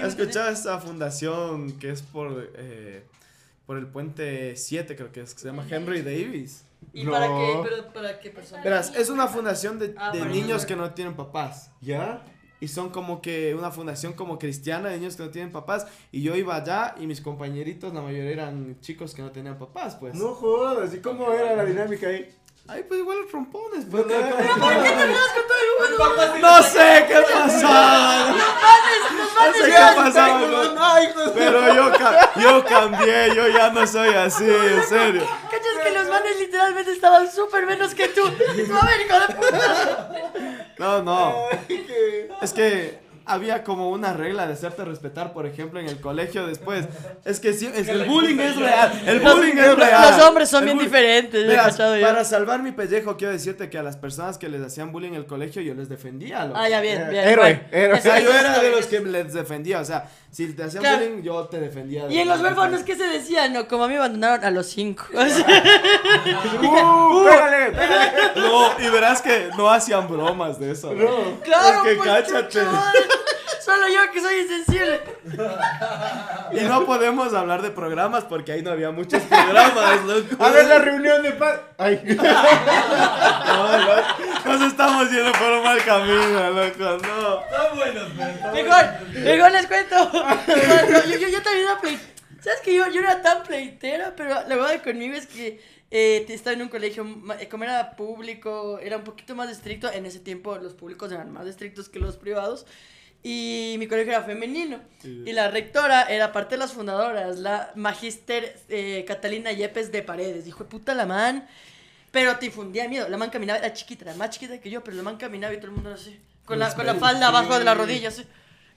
¿Has escuchado esta fundación que es por, eh, por el puente 7, creo que es, que se llama Henry Davis? ¿Y para qué? ¿Pero para qué persona? Verás, es una fundación de, Ah, de niños. que no tienen papás. ¿Ya? Y son como que una fundación como cristiana de niños que no tienen papás. Y yo iba allá y mis compañeritos, la mayoría eran chicos que no tenían papás, pues. No jodas. ¿Y cómo era la dinámica ahí? Ay, pues igual los trompones, pues. ¿Pero por No sé qué pasaba. No sé qué pasaba. Pero yo, ca- yo cambié, yo ya no soy así, en serio. ¿Cachas que los manes literalmente estaban súper menos que tú, a ver, hijo de puta. No, no. Es que había como una regla de hacerte respetar, por ejemplo, en el colegio después. Es que sí, es que el bullying es real. El bullying es real. Los hombres son El bien diferentes, Verás, yo. para salvar mi pellejo, quiero decirte que a las personas que les hacían bullying en el colegio, yo les defendía. loco. Ah, ya, bien, bien. Héroe, héroe. O sea, yo era de los que les defendía. O sea, si te hacían Claro. bullying, yo te defendía. de- Y en los huérfanos, ¿qué se decía? No, como a mí me abandonaron a los cinco. O sea, ¡Uh! ¡Pégale! ¡Pégale! No, y verás que no hacían bromas de eso. ¿no? claro, Es que pues, cáchate. Solo yo que soy insensible. Y no podemos hablar de programas porque ahí no había muchos programas, loco. A ver la reunión de paz. Ay. No, no, nos estamos yendo por un mal camino, loco, no. Mejor, mejor les cuento. Yo, yo, yo también era play... ¿Sabes que yo, yo era tan pleitera? Pero la verdad conmigo es que eh, estaba en un colegio, eh, como era público, era un poquito más estricto. En ese tiempo los públicos eran más estrictos que los privados. Y mi colegio era femenino. Y la rectora era parte de las fundadoras, la magister eh, Catalina Yepes de Paredes. Dijo, puta la man. Pero te infundía miedo. La man caminaba, era chiquita, era más chiquita que yo, pero la man caminaba y todo el mundo era así. Con la, con la falda abajo de la rodilla, así.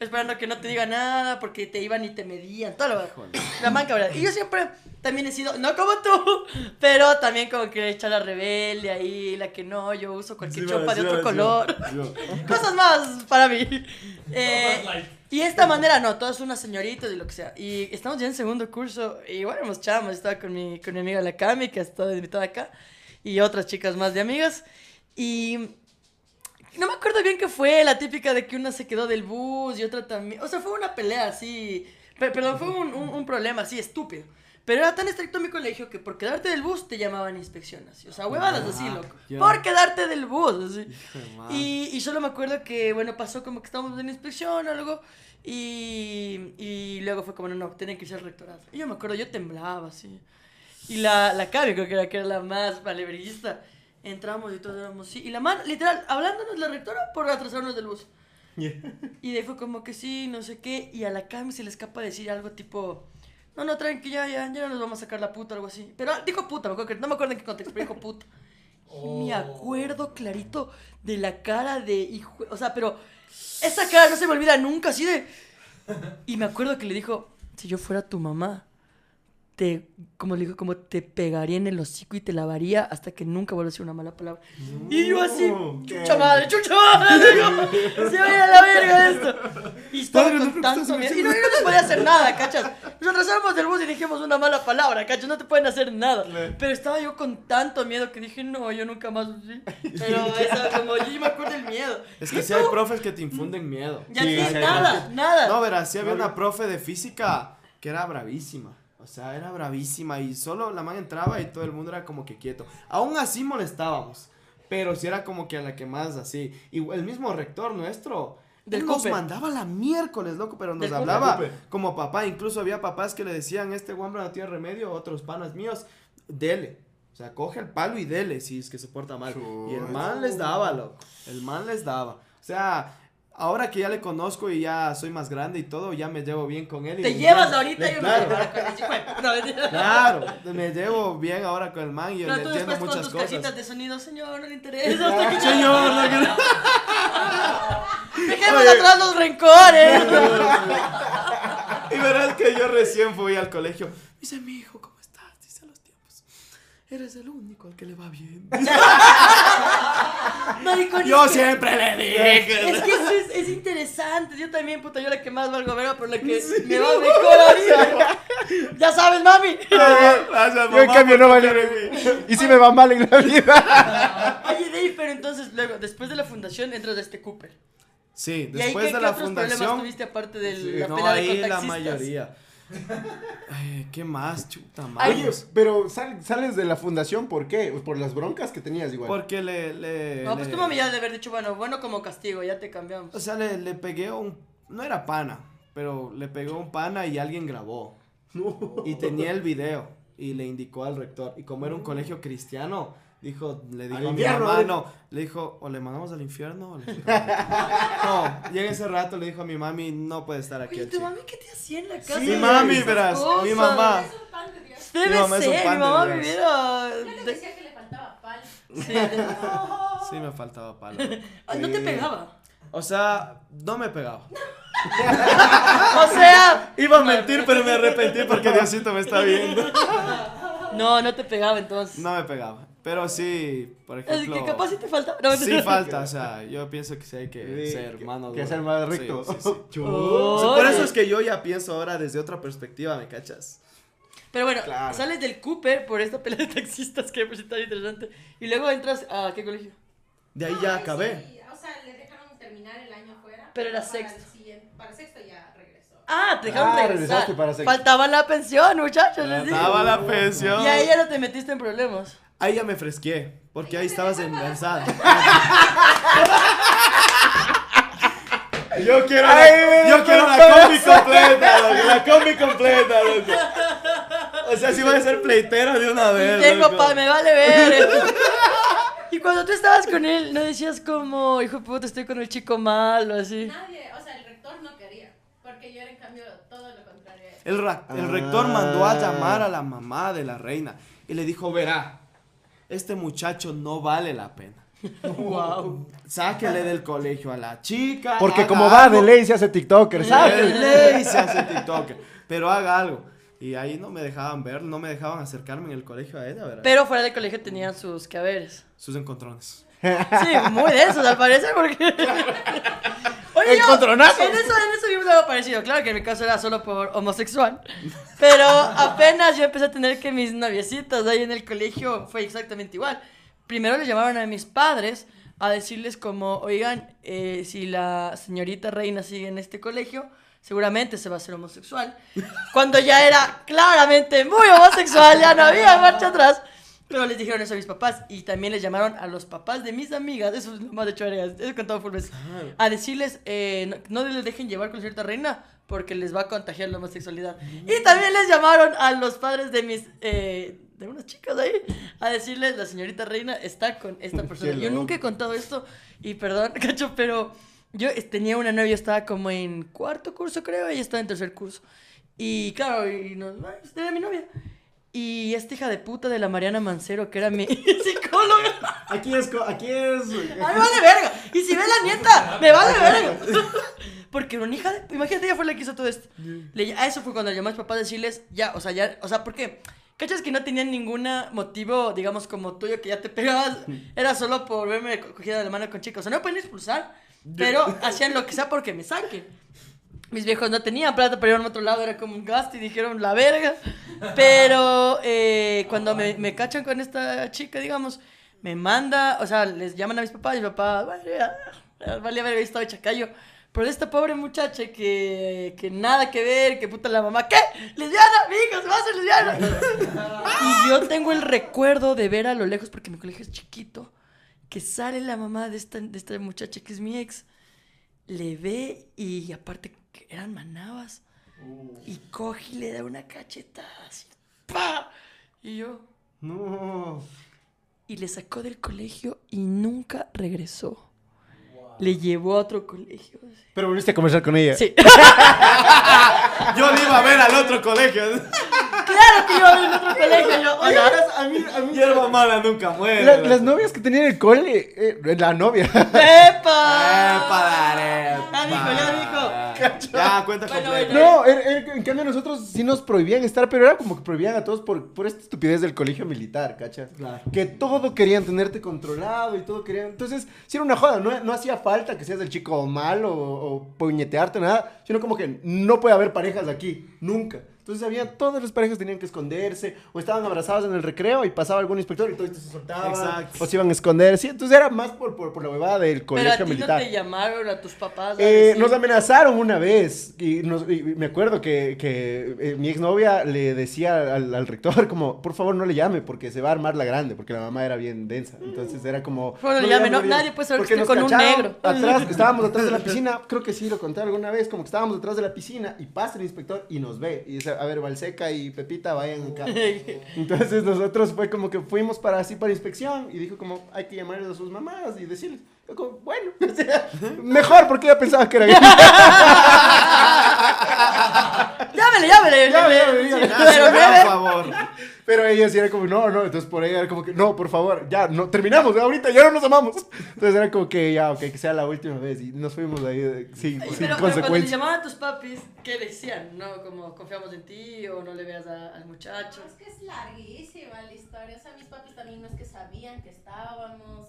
Esperando que no te diga nada porque te iban y te medían, todo lo La man cabrón. Y yo siempre también he sido, no como tú, pero también como que echar la rebelde ahí, la que no, yo uso cualquier chopa de otro color. Cosas más para mí. Eh, y esta manera, no, todas unas señoritas y lo que sea. Y estamos ya en segundo curso. Y bueno, hemos chamos. Estaba con mi, con mi amiga la Cami, que ha estado invitada acá. Y otras chicas más de amigas. Y no me acuerdo bien qué fue. La típica de que una se quedó del bus y otra también. O sea, fue una pelea así. pe- Perdón, fue un, un- un problema así estúpido. Pero era tan estricto mi colegio que por quedarte del bus te llamaban inspección. Así. O sea, huevadas así, Ah, loco. Por quedarte del bus. Así. Y, y solo me acuerdo que, bueno, pasó como que estábamos en inspección o algo. Y, y luego fue como, no, no, tienen que irse al rectorado. Y yo me acuerdo, yo temblaba así. Y la, la creo que era, que era la más valebrillista. Entramos y todos éramos así. Y la man, literal, hablándonos la rectora por atrasarnos del bus. Y de ahí fue como que sí, no sé qué. Y a la Cami se le escapa decir algo tipo. No, no, tranqui, ya, ya, ya no nos vamos a sacar la puta, algo así. Pero dijo puta, me acuerdo que, no me acuerdo en qué contexto, pero dijo puta. Y me acuerdo clarito de la cara de hijo. O sea, pero esa cara no se me olvida nunca, así de. Y me acuerdo que le dijo: Si yo fuera tu mamá, te. Como le dijo, como te pegaría en el hocico y te lavaría hasta que nunca vuelva a decir una mala palabra. y yo así, chucha madre, chucha madre, digo, se va a ir a la verga esto. Y estaba Padre, no con estás tanto miedo. Y no, no podía hacer nada, ¿cachas? Nos atrasamos del bus y dijimos una mala palabra, ¿cachas? No te pueden hacer nada. Pero estaba yo con tanto miedo que dije, no, yo nunca más. Pero esa, como yo me acuerdo del miedo. Es ¿Y que si tú? hay profes que te infunden miedo. Ya Sí, sí, nada, nada. No, verás, sí había una profe de física que era bravísima. O sea, era bravísima y solo la man entraba y todo el mundo era como que quieto. Aún así molestábamos. Pero sí era como que a la que más así. Y el mismo rector nuestro. Del nos mandaba la miércoles, loco, pero nos Del hablaba Cooper. como papá. Incluso había papás que le decían, este guambra no tiene remedio, otros panas míos, dele. O sea, coge el palo y dele si es que se porta mal. Y el man les daba, loco. El man les daba. O sea, ahora que ya le conozco y ya soy más grande y todo, ya me llevo bien con él. y Te le llevas ahorita y yo Claro. me llevo con mentira. Claro, me llevo bien ahora con el man y yo le tú entiendo después con muchas tus cosas. de sonido, señor, no le interesa. que- Señor, que- Dejemos Oye. atrás los rencores. Y verás que yo recién fui al colegio. Dice, mi hijo, ¿cómo estás? Dice a los tiempos. Eres el único al que le va bien. Maricón, Yo es que- siempre le dije. Es que eso es, es interesante. Yo también, puta, yo la que más valgo verga, pero la que me va mejor. Ya sabes, mami. Gracias, Yo en cambio no quererme. Y si me va mal en la vida. Oye, Dave, pero entonces luego, después de la fundación, entras a este Cooper. Sí, ¿Y ahí después qué, de qué la otros problemas fundación. tuviste aparte de Sí, la no, pelea de ahí la mayoría. Ay, ¿Qué más, chuta Ay, madre? Oye, pero sal- sales de la fundación, ¿por qué? Por las broncas que tenías igual. Porque le. le No, pues le- tu mami ya de haber dicho, bueno, bueno como castigo, ya te cambiamos. O sea, le, le pegué un. No era pana, pero le pegó un pana y alguien grabó. Y tenía el video y le indicó al rector. Y como era un colegio cristiano, dijo, le dijo a mi infierno, mamá, no, le dijo, o le mandamos al infierno o le No, y en ese rato le dijo a mi mami, no puede estar aquí Oye, ¿tu mami qué te hacía en la casa? Mi mami, verás, cosas. mi mamá. Es un pan de Dios. Debe Mi mamá es un ser, pan mi de mamá. Yo le de- decía que le faltaba pal. Sí, Sí, me faltaba palo. No te Sí. pegaba. O sea, no me pegaba. O sea, Iba a mentir, pero me arrepentí porque Diosito me está viendo. no, no te pegaba entonces. No me pegaba. Pero sí, por ejemplo. que capaz sí te faltaba. No, Sí falta, o sea, yo pienso que sí hay que Sí, ser que- mano Que ser más recto. sí, sí. Chu. O sea, Oye. por eso es que yo ya pienso ahora desde otra perspectiva, ¿me cachas? Pero bueno, Claro. sales del Cooper por esta pelea de taxistas que me parece tan interesante. Y luego entras a qué colegio. De ahí ya acabé. sí, O sea, le dejaron terminar el año fuera. Pero era para sexto. el Para sexto ya regresó. Ah, te dejaron Ah, regresar. regresaste para sexto. Faltaba la pensión, muchachos. les digo. La pensión. Y ahí ya no te metiste en problemas. Ahí ya me fresqué, porque ahí estabas enganzada. Yo quiero la, Ay, yo quiero la combi completa, loco, la combi completa, loco. O sea, si voy a ser pleitero de una vez. Tengo pa, me vale ver. y cuando tú estabas con él, no decías como, hijo de puta, estoy con el chico malo, así. Nadie, o sea, el rector no quería. Porque yo era en cambio todo lo contrario. El, el Ah. rector mandó a llamar a la mamá de la reina y le dijo, verá, este muchacho no vale la pena. wow. Sáquele del colegio a la chica. Porque como va algo. de ley se hace TikToker, De ¿sabes? ley se hace TikToker. Pero haga algo. Y ahí no me dejaban ver, no me dejaban acercarme en el colegio a ella, ¿verdad? Pero fuera del colegio tenían sus que haberes. Sus encontrones. Sí, muy de esos al parecer, porque. Oye, yo, en eso, en eso vimos algo parecido. Claro que en mi caso era solo por homosexual. Pero apenas yo empecé a tener que mis noviecitas ahí en el colegio fue exactamente igual. Primero le llamaron a mis padres a decirles como, oigan, eh, si la señorita reina sigue en este colegio, seguramente se va a hacer homosexual. Cuando ya era claramente muy homosexual, ya no había marcha atrás. Pero les dijeron eso a mis papás y también les llamaron a los papás de mis amigas, eso es lo más de hecho, eso con todo full beso, a decirles eh, no, no les dejen llevar con cierta reina porque les va a contagiar la homosexualidad. Y también les llamaron a los padres de mis, eh, de unas chicas ahí, a decirles la señorita reina está con esta persona. Yo nunca he contado esto y perdón, cacho, pero yo tenía una novia, estaba como en cuarto curso creo, ella estaba en tercer curso. Y claro, y nos, era mi novia. Y esta hija de puta de la Mariana Mancero, que era mi psicóloga. Aquí es, aquí es. ¡Ay, me vale verga! Y si ve la nieta, me vale verga. Porque una hija de... Imagínate, ella fue la que hizo todo esto. Le, a eso fue cuando le llamó a mis papás a decirles, ya, o sea, ya, o sea, ¿por qué? ¿Cachas que no tenían ningún motivo, digamos, como tuyo, que ya te pegabas? Era solo por verme co- cogida de la mano con chicos. O sea, no me pueden expulsar, pero hacían lo que sea porque me saquen. Mis viejos no tenían plata para ir a otro lado, era como un gasto y dijeron la verga. Pero eh, cuando me, cachan con esta chica, digamos, me manda, o sea, les llaman a mis papás y mi papá, bueno, ya, ya, valía verga, yo estaba chacayo. Pero esta pobre muchacha que, que nada que ver, que puta la mamá, ¿qué? ¡Lesbiana! ¡Mi hija se va a hacer lesbiana! y yo tengo el recuerdo de ver a lo lejos, porque mi colegio es chiquito, que sale la mamá de esta, de esta muchacha que es mi ex, le ve y aparte que eran manabas, y coge y le da una cachetada así, ¡pa! Y yo, No. y le sacó del colegio y nunca regresó. Le llevó a otro colegio. así. Pero volviste a conversar con ella. Sí. Yo le iba a ver al otro colegio. claro que iba a ver en otro colegio. Yo, Oye, hola. A mí, a mí- Hierba mala nunca muere. la- las novias que tenía en el cole, eh, la novia. ¡Epa! Epa, dale, Ya dijo, ya dijo. Ya, cuenta Bueno, bueno. No, en, en- en cambio nosotros sí nos prohibían estar, pero era como que prohibían a todos por, por esta estupidez del colegio militar, ¿cacha? Claro. Que todo querían tenerte controlado y todo querían... Entonces, sí era una joda, no, no hacía falta que seas el chico malo o, o puñetearte, nada, sino como que no puede haber parejas aquí, nunca. Entonces había, todas las parejas tenían que esconderse, o estaban abrazados en el recreo y pasaba algún inspector y todos se soltaban, Exacto. o se iban a esconder, sí, entonces era más por, por, por la huevada del Pero a colegio ti militar. no te llamaron a tus papás. a Eh, decir- nos amenazaron una vez y, nos- y me acuerdo que, que, eh, mi exnovia le decía al, al rector como, por favor no le llame porque se va a armar la grande, porque la mamá era bien densa. Entonces era como... no le llame, no- nadie puede saber que con un negro. Atrás, estábamos atrás de la piscina, creo que sí lo conté alguna vez, como que estábamos detrás de la piscina y pasa el inspector y nos ve. Y dice, a ver, Valseca y Pepita vayan acá. Entonces nosotros fue como que fuimos para así para inspección y dijo como hay que llamarles a sus mamás y decirles. Yo como, bueno, o sea, mejor porque ella pensaba que era gay. Llámele, llámele. Llámele, llámele. llámele, Sí, Ya, Pero por nueve. favor. Pero ella sí era como, no, no, entonces por ella era como que, no, por favor, ya, no, terminamos, ahorita ya no nos amamos. Entonces era como que, ya, ok, que sea la última vez y nos fuimos de ahí eh, sin, Ay, sin Pero, pero cuando consecuencias. llamaban a tus papis, ¿qué decían? ¿No? Como confiamos en ti o no le veas a- al muchacho. Es que es larguísima la historia. O sea, mis papis también no es que sabían que estábamos.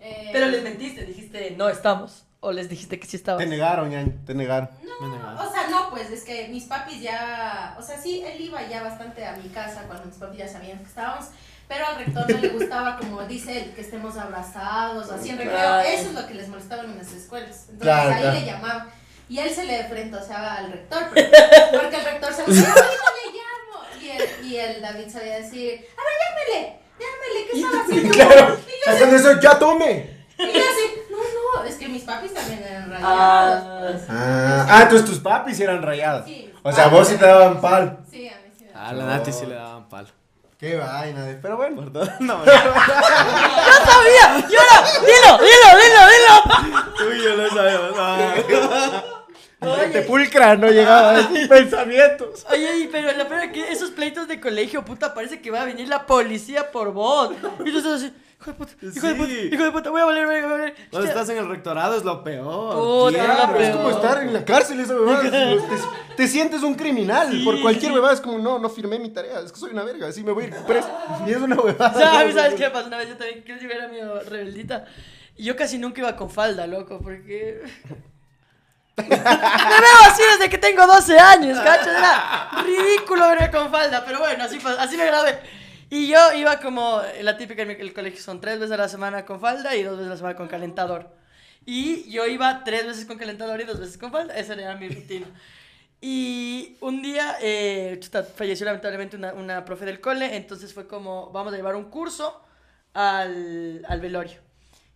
Eh, Pero les mentiste, dijiste no estamos. O les dijiste que sí estabas. Te negaron, ya, te negaron. Me negaron. O sea, no, pues es que mis papis ya. O sea, sí, él iba ya bastante a mi casa cuando mis papis ya sabían que estábamos. Pero al rector no le gustaba, como dice él, que estemos abrazados, así en recreo. Claro. Eso es lo que les molestaba en las escuelas. Entonces Claro, ahí claro. le llamaban. Y él se le frentoseaba al rector, porque, porque el rector se le decía, ahorita le llamo. Y el, y el David sabía decir, a ver, llámele, llámele, ¿qué estaba haciendo? Claro, Y yo eso, ya tome. y yo así, no, no, es que mis papis también eran rayados. Ah, pues. Ah, ah, entonces tus papis eran rayados. Sí. O sea, vos sí te daban pal. Sí, a mí sí. me A la Nati sí le daban palo. Qué vaina, de- pero bueno. Perdón, no, ¡Yo sabía! ¡Yo no! ¡Dilo, dilo, dilo, dilo! Uy, yo no sabía. Te pulcra, no llegaba a esos pensamientos. Oye, pero la verdad que esos pleitos de colegio, puta, parece que va a venir la policía por vos. Y así, hijo de puta, hijo de puta, hijo de puta, voy a valer, voy a valer. Cuando estás en el rectorado es lo peor. Puta, Claro, es como estar en la cárcel, esa huevada. Te, te sientes un criminal. Sí, por cualquier sí. huevada es como, no, no firmé mi tarea. Es que soy una verga, así me voy a ir preso. Y es una huevada. ¿Sabes, ¿Sabes qué pasó? Una vez yo también, creo que era medio rebeldita. Y yo casi nunca iba con falda, loco, porque... Me veo así desde que tengo 12 años, ¿cachas? Era ridículo verme con falda, pero bueno, así, así me grabé. Y yo iba como, la típica en el colegio son tres veces a la semana con falda y dos veces a la semana con calentador. Y yo iba tres veces con calentador y dos veces con falda, esa era mi rutina. Y un día, eh, falleció lamentablemente una, una profe del cole, entonces fue como, vamos a llevar un curso al, al velorio.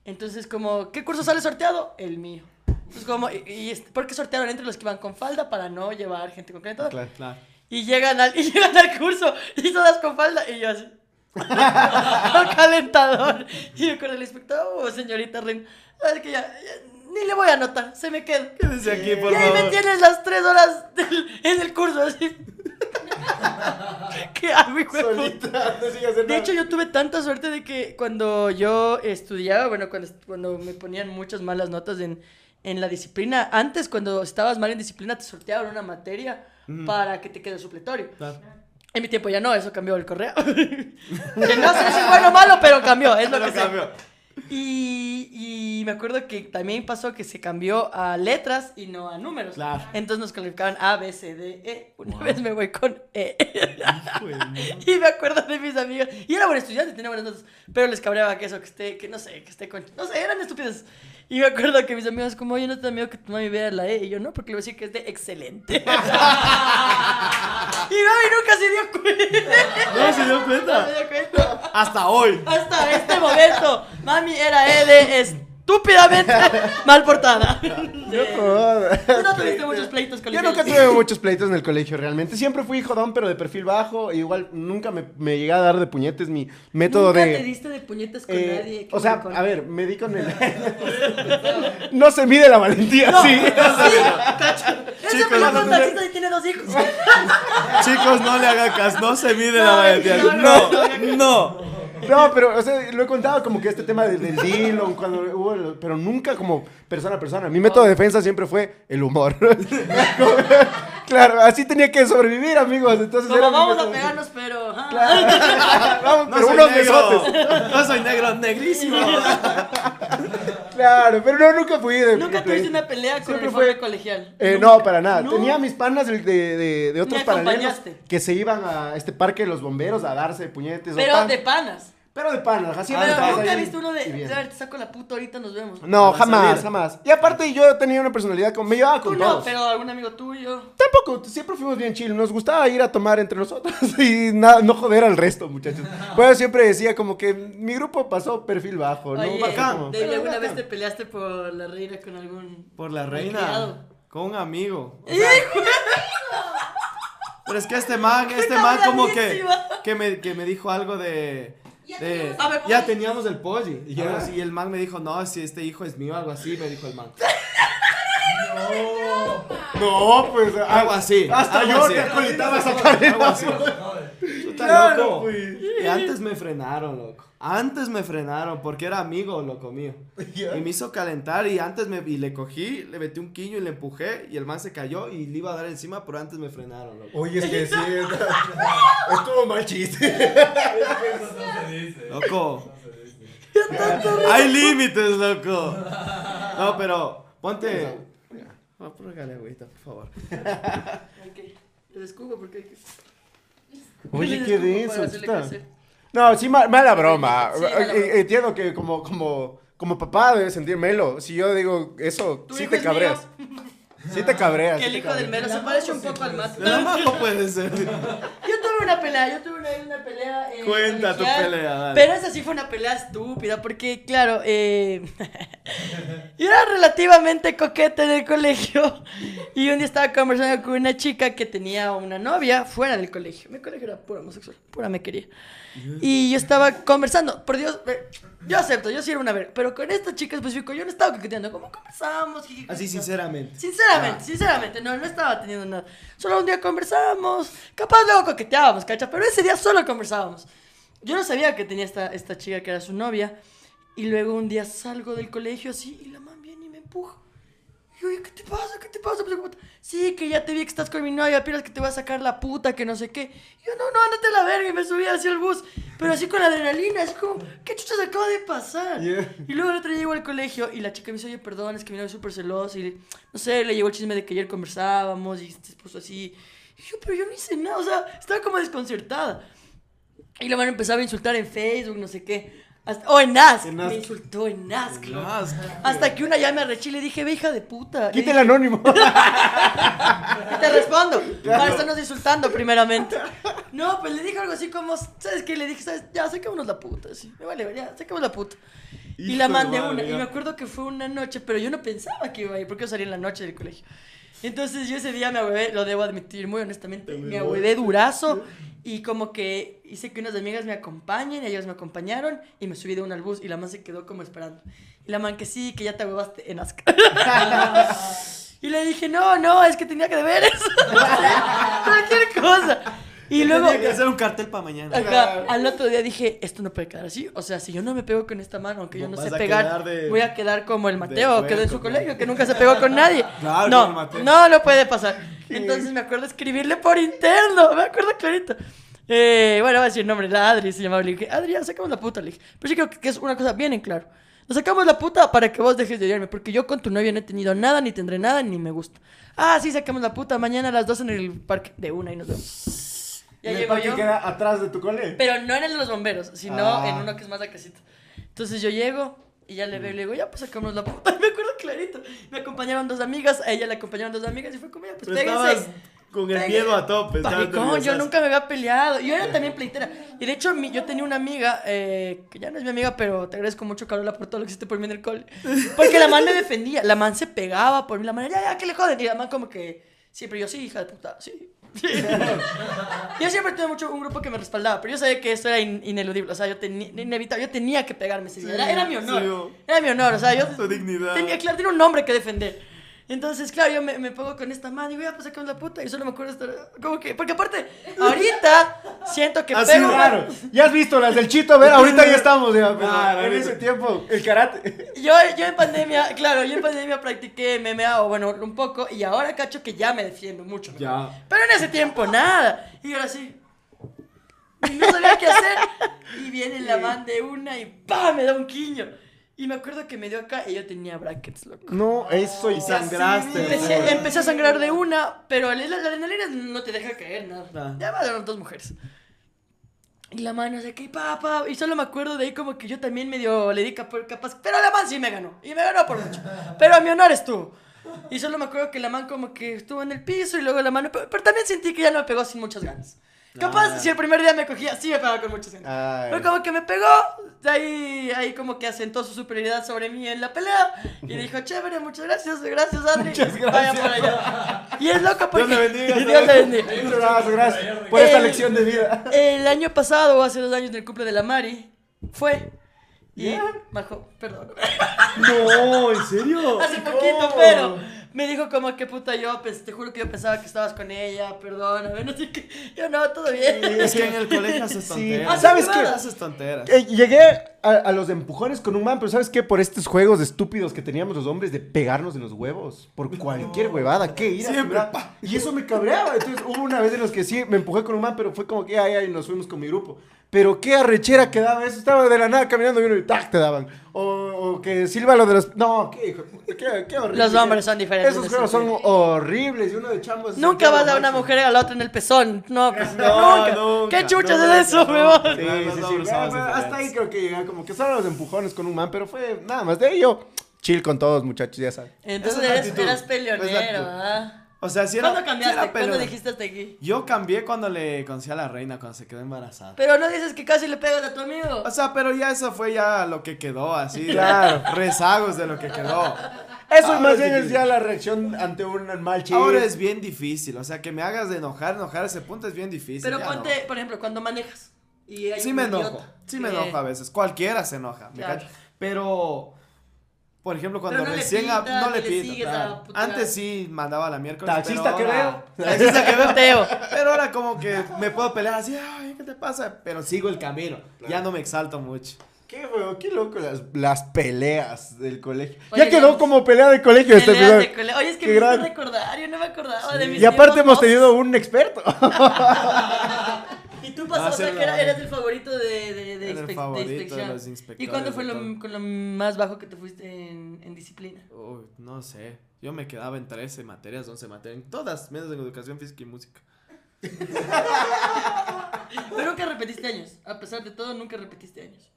Entonces, como, ¿qué curso sale sorteado? El mío. Entonces, como, y, y ¿por qué sortearon entre los que iban con falda para no llevar gente con calentador? Claro. Claro. Y llegan al, y llegan al curso y todas con falda y yo así. con calentador. Y me acuerdo el inspector, oh, señorita Ren, es que ya, ya ni le voy a anotar, se me queda. Quédese aquí, por y ahí me favor. tienes las tres horas del- en el curso así. ¿Qué hago? Solita, no De hecho, yo tuve tanta suerte de que cuando yo estudiaba, bueno, cuando, cuando me ponían muchas malas notas en, en la disciplina, antes cuando estabas mal en disciplina te sorteaban una materia para que te quede supletorio. Claro. En mi tiempo ya no, eso cambió el correo. que no sé si es bueno o malo, pero cambió, es lo Pero que sé. cambió. Y, y me acuerdo que también pasó que se cambió a letras y no a números. Claro. Entonces nos calificaban A, B, C, D, E. Una vez me voy con E. y me acuerdo de mis amigas. Y era buen estudiante, tenía buenas notas. Pero les cabreaba que eso, que esté, que no sé, que esté con. No sé, eran estúpidos. Y me acuerdo que mis amigos, como, oye, no te da miedo que tu mami vea la E. Y yo, no, porque le voy a decir que es de excelente. y mami nunca se dio cuenta. No se dio No cuenta. se dio cuenta. Hasta hoy. Hasta este momento, mami era E de estúpidamente mal portada. Yo. Tú no tuviste muchos pleitos Yo colegiales. nunca tuve muchos pleitos en el colegio, realmente. Siempre fui jodón, pero de perfil bajo. e igual nunca me, me llegué a dar de puñetes mi método ¿Nunca de. te diste de puñetas con eh, nadie? o sea, con- a ver, me di con el. no se mide la valentía, No, sí. sí, cacho. Ese Chicos, pelado no, y tiene dos hijos. Chicos, no le hagan caso. No se mide No, la valentía. no, No, no, pero, o sea, lo he contado como que este tema del, del Dillon, cuando hubo, el- pero nunca como persona a persona. Mi método de defensa siempre fue el humor. claro, así tenía que sobrevivir, amigos. Entonces Como era mi vamos a pegarnos, pero. ajá. Claro. Vamos, No pero soy unos negro. besotes. No soy negro, negrísimo. Claro, pero no, nunca fui de. Nunca de- tuviste una pelea con Siempre uniforme fue- colegial. Eh, no, para nada. No. Tenía mis panas de, de, de- de otros Me paralelos acompañaste. que se iban a este parque de los bomberos a darse puñetes. o Pero pan. de panas. Pero de panas, así Pero estabas nunca he visto uno de. A ver, te saco la puta, ahorita nos vemos. No, jamás, salir. jamás. Y aparte yo tenía una personalidad como me llevaba Tú con no, todos. pero algún amigo tuyo. Tampoco, siempre fuimos bien chill. Nos gustaba ir a tomar entre nosotros y nada, no joder al resto, muchachos. Pues yo siempre decía como que mi grupo pasó perfil bajo, ¿no? Oye, bacán. David, ¿alguna bacán. vez te peleaste por la reina con algún. Por la reina. Con un amigo. O sea, pero es que este man, este man como que, que, me, que me dijo algo de... Ya teníamos A ver, ya teníamos el pollo. Y, yo, Ah. y el man me dijo, no, si este hijo es mío, algo así, me dijo el man. No, pues Algo así. Hasta algo yo así. te acolitaba a sacar Algo así. Puta, Claro, loco. pues. Y antes me frenaron, loco. Antes me frenaron porque era amigo, loco mío. Y me hizo calentar y antes me y le cogí, le metí un quillo y le empujé y el man se cayó y le iba a dar encima, pero antes me frenaron, loco. Oye, es que sí. Estuvo mal chiste. Loco. Hay límites, loco. No, pero ponte. Oh, póngale agüita, por favor. Ok. Les escupo porque hay que. Oye, qué denso, chuta. No, sí, ma- mala broma. Sí, mala broma. Eh, Entiendo que como, como, como papá debes sentir melo. Si yo digo eso, Tu sí hijo te es cabreas. Sí te cabreas. Que el hijo del mero se parece un poco al mato. No puede ser. Yo tuve una pelea, yo tuve una, una pelea. eh, Cuenta tu pelea, dale. Pero esa sí fue una pelea estúpida, porque, claro, eh, yo era relativamente coqueta en el colegio. Y un día estaba conversando con una chica que tenía una novia fuera del colegio. Mi colegio era pura homosexual, pura me quería. Y yo estaba conversando, por Dios, eh, yo acepto, yo sí era una verga. Pero con esta chica específico, yo no estaba coqueteando. ¿Cómo conversábamos? jiji, Así sinceramente. Sinceramente, sinceramente, no, no estaba teniendo nada. Solo un día conversábamos, capaz luego coqueteábamos, ¿cacha? Pero ese día solo conversábamos. Yo no sabía que tenía esta, esta chica que era su novia. Y luego un día salgo del colegio así y la man viene y me empuja. Oye, ¿qué te pasa? ¿Qué te pasa? Pues, Sí, que ya te vi que estás con mi novia, piensas que te voy a sacar la puta, que no sé qué. Y yo, no, no, ándate a la verga. Y me subí hacia el bus, pero así con adrenalina, así como, ¿qué chuchas acaba de pasar? Yeah. Y luego el otro día llego al colegio y la chica me dice, oye, perdón, es que mi novio es súper celoso. Y no sé, le llegó el chisme de que ayer conversábamos y se puso así. Y yo, pero yo no hice nada, o sea, estaba como desconcertada. Y la mano empezaba a insultar en Facebook, no sé qué. Hasta- o en Ask. En Ask. Me insultó en Ask. Más. Hasta que una ya me arreché y le dije, ve hija de puta. Quita el anónimo. y te respondo. Para estarnos insultando primeramente. No, pues le dije algo así como, ¿sabes qué? Le dije, ¿sabes? Ya, saquémonos la puta. Sí, me vale, ya, saquemos la puta. y la mandé madre, una. Y me acuerdo que fue una noche, pero yo no pensaba que iba a ir, porque yo salí en la noche del colegio. Entonces yo ese día me ahuevé, lo debo admitir muy honestamente, me ahuevé durazo. Y como que hice que unas amigas me acompañen, y ellas me acompañaron, y me subí de una al bus, y la man se quedó como esperando. Y la man que sí, que ya te ahuevaste en Asca. Y le dije, no, no, es que tenía que deberes. Cualquier cosa. Y luego, Tenía que hacer un cartel para mañana. ajá, al otro día dije, esto no puede quedar así. O sea, si yo no me pego con esta mano, aunque yo no sé a pegar, de- voy a quedar como el Mateo, de que quedó en su colegio, que nunca se pegó con nadie. Claro, no, no, no puede pasar. Entonces me acuerdo escribirle por interno, me acuerdo clarito. Eh, bueno, voy a decir nombre, la Adri se llamaba. Le dije, Adri, ya sacamos la puta. Le dije, pero sí creo que es una cosa bien en claro. Nos sacamos la puta para que vos dejes de odiarme, porque yo con tu novia no he tenido nada, ni tendré nada, ni me gusta. Ah, sí, sacamos la puta, mañana a las 2 en el parque de una y nos vemos. Ya ¿En el llego parque yo. queda atrás de tu cole? Pero no en el de los bomberos, sino Ah. en uno que es más la casita. Entonces yo llego y ya le veo y le digo, ya pues sacamos la puta. Me acuerdo clarito. Me acompañaron dos amigas, a ella le acompañaron dos amigas y fue como, ya pues péguense. con el miedo a tope. Maricón, yo nunca me había peleado. Yo era también pleitera. Y de hecho, mi- yo tenía una amiga, eh, que ya no es mi amiga, pero te agradezco mucho, Carola, por todo lo que hiciste por mí en el cole. Porque la man me defendía. La man se pegaba por mí. La man, ya, ya, que le joden. Y la man como que siempre yo, sí, hija de puta, sí. Yo siempre tuve mucho un grupo que me respaldaba, pero yo sabía que esto era in- ineludible. O sea, yo tenía, inevitable, yo tenía que pegarme ese día. Era, era mi honor. sí. Era mi honor, o sea, yo dignidad. tenía, claro, tenía un nombre que defender. Entonces, claro, yo me, me pongo con esta mano y digo, ya, pues sacamos la puta. Y solo me acuerdo estar, como que, porque aparte, ahorita siento que Así, pego. Claro, ya has visto las del Chito, a ver, ahorita ya estamos, ya, pero Claro, en ese tiempo, el karate. Yo, yo en pandemia, claro, yo en pandemia practiqué MMA, o bueno, un poco, y ahora cacho que ya me defiendo mucho. Ya. Pero en ese tiempo, nada. Y ahora sí. Y no sabía qué hacer. Y viene la man de una y ¡pam! Me da un quiño. Y me acuerdo que me dio acá y yo tenía brackets, loco. No, eso y sangraste. Empecé, empecé a sangrar de una, pero la, la adrenalina no te deja caer, nada. Ah. Ya van dos mujeres. Y la mano no sé qué, pa, pa, y solo me acuerdo de ahí como que yo también medio le di capa- capaz, pero la man sí me ganó, y me ganó por mucho, pero a mi honor estuvo. Y solo me acuerdo que la man como que estuvo en el piso y luego la mano, pero, pero también sentí que ya no me pegó sin muchas ganas. Capaz, Ah. si el primer día me cogía, sí me pegaba con muchas ganas. Ay. Pero como que me pegó, de ahí, ahí como que asentó su superioridad sobre mí en la pelea. Y dijo, chévere, muchas gracias, gracias Adri. Muchas Vaya por allá. Y es loco porque... Dios le bendiga. Dios le bendiga. Muchas gracias, gracias por esta El- lección de vida. El año pasado, o hace dos años, en el cumple de la Mari, fue. Y ¿Ya? bajó, perdón. No, ¿en serio? Hace poquito, pero me dijo como que puta yo, pues te juro que yo pensaba que estabas con ella, perdón, a ver, no sé qué. Yo no, todo bien. Es que en el colegio haces Sí. tonteras. Ah, ¿sabes qué? Haces tonteras. Eh, llegué a, a los empujones con un man, pero ¿sabes qué? Por estos juegos estúpidos que teníamos los hombres de pegarnos en los huevos. Por cualquier huevada. ¿Qué ir Siempre, pa. Y eso me cabreaba. Entonces hubo una vez en los que sí me empujé con un man, pero fue como que ay, ay, nos fuimos con mi grupo. Pero qué arrechera que daba eso. Estaba de la nada caminando y uno y ¡tac! te daban. O, o que silba lo de los. No, qué hijo. Qué, qué horrible. Los hombres son diferentes Esos juegos son horribles. Y uno de chambos. Nunca vas a una mujer a la otra en el pezón. No, pues No, nunca. nunca. ¿Qué chuchas No, es eso, no, weón? Sí, Los sí, sí. somos bueno, hasta ahí creo que llegan como que solo los empujones con un man, pero fue nada más de ello. Chill con todos, muchachos, ya saben. Entonces actitud. eras peleonero. ¿ah? O sea, si era. ¿Cuándo cambiaste? era ¿Cuándo dijiste hasta aquí? Yo cambié cuando le conocí a la reina, cuando se quedó embarazada. Pero no dices que casi le pegas a tu amigo. O sea, pero ya eso fue ya lo que quedó, así. Claro. Rezagos de lo que quedó. Eso Ahora más es bien es ya la reacción ante un mal chiste. Ahora es bien difícil, o sea, que me hagas de enojar, enojar a ese punto es bien difícil. Pero ponte, por ejemplo, cuando manejas. Y no. hay Sí un me enojo, sí me enojo a veces, cualquiera se enoja, ¿me Claro. cachas? Pero, por ejemplo, cuando no le recién... a- no le sigues claro. Antes sí mandaba a la miércoles, Taxista pero que ahora- veo. Taxista que veo. Teo. Pero ahora como que me puedo pelear así, ay, ¿qué te pasa? Pero sigo el camino, ya no me exalto mucho. Qué feo, qué loco las, las peleas del colegio. Oye, ya quedó como pelea de colegio este de cole- Oye, es que Qué me gran- recordar, yo no me acordaba de mis Y aparte tiempos hemos tenido un experto. Y tú o sea, ser que era- eras el favorito de, de, de, Era el inspe- de inspección. los inspectores ¿Y cuándo fue lo, con lo más bajo que te fuiste en, en disciplina? Uy, no sé, yo me quedaba en 13 materias, 11 materias, en todas, menos en educación física y música. Pero nunca repetiste años. A pesar de todo, nunca repetiste años.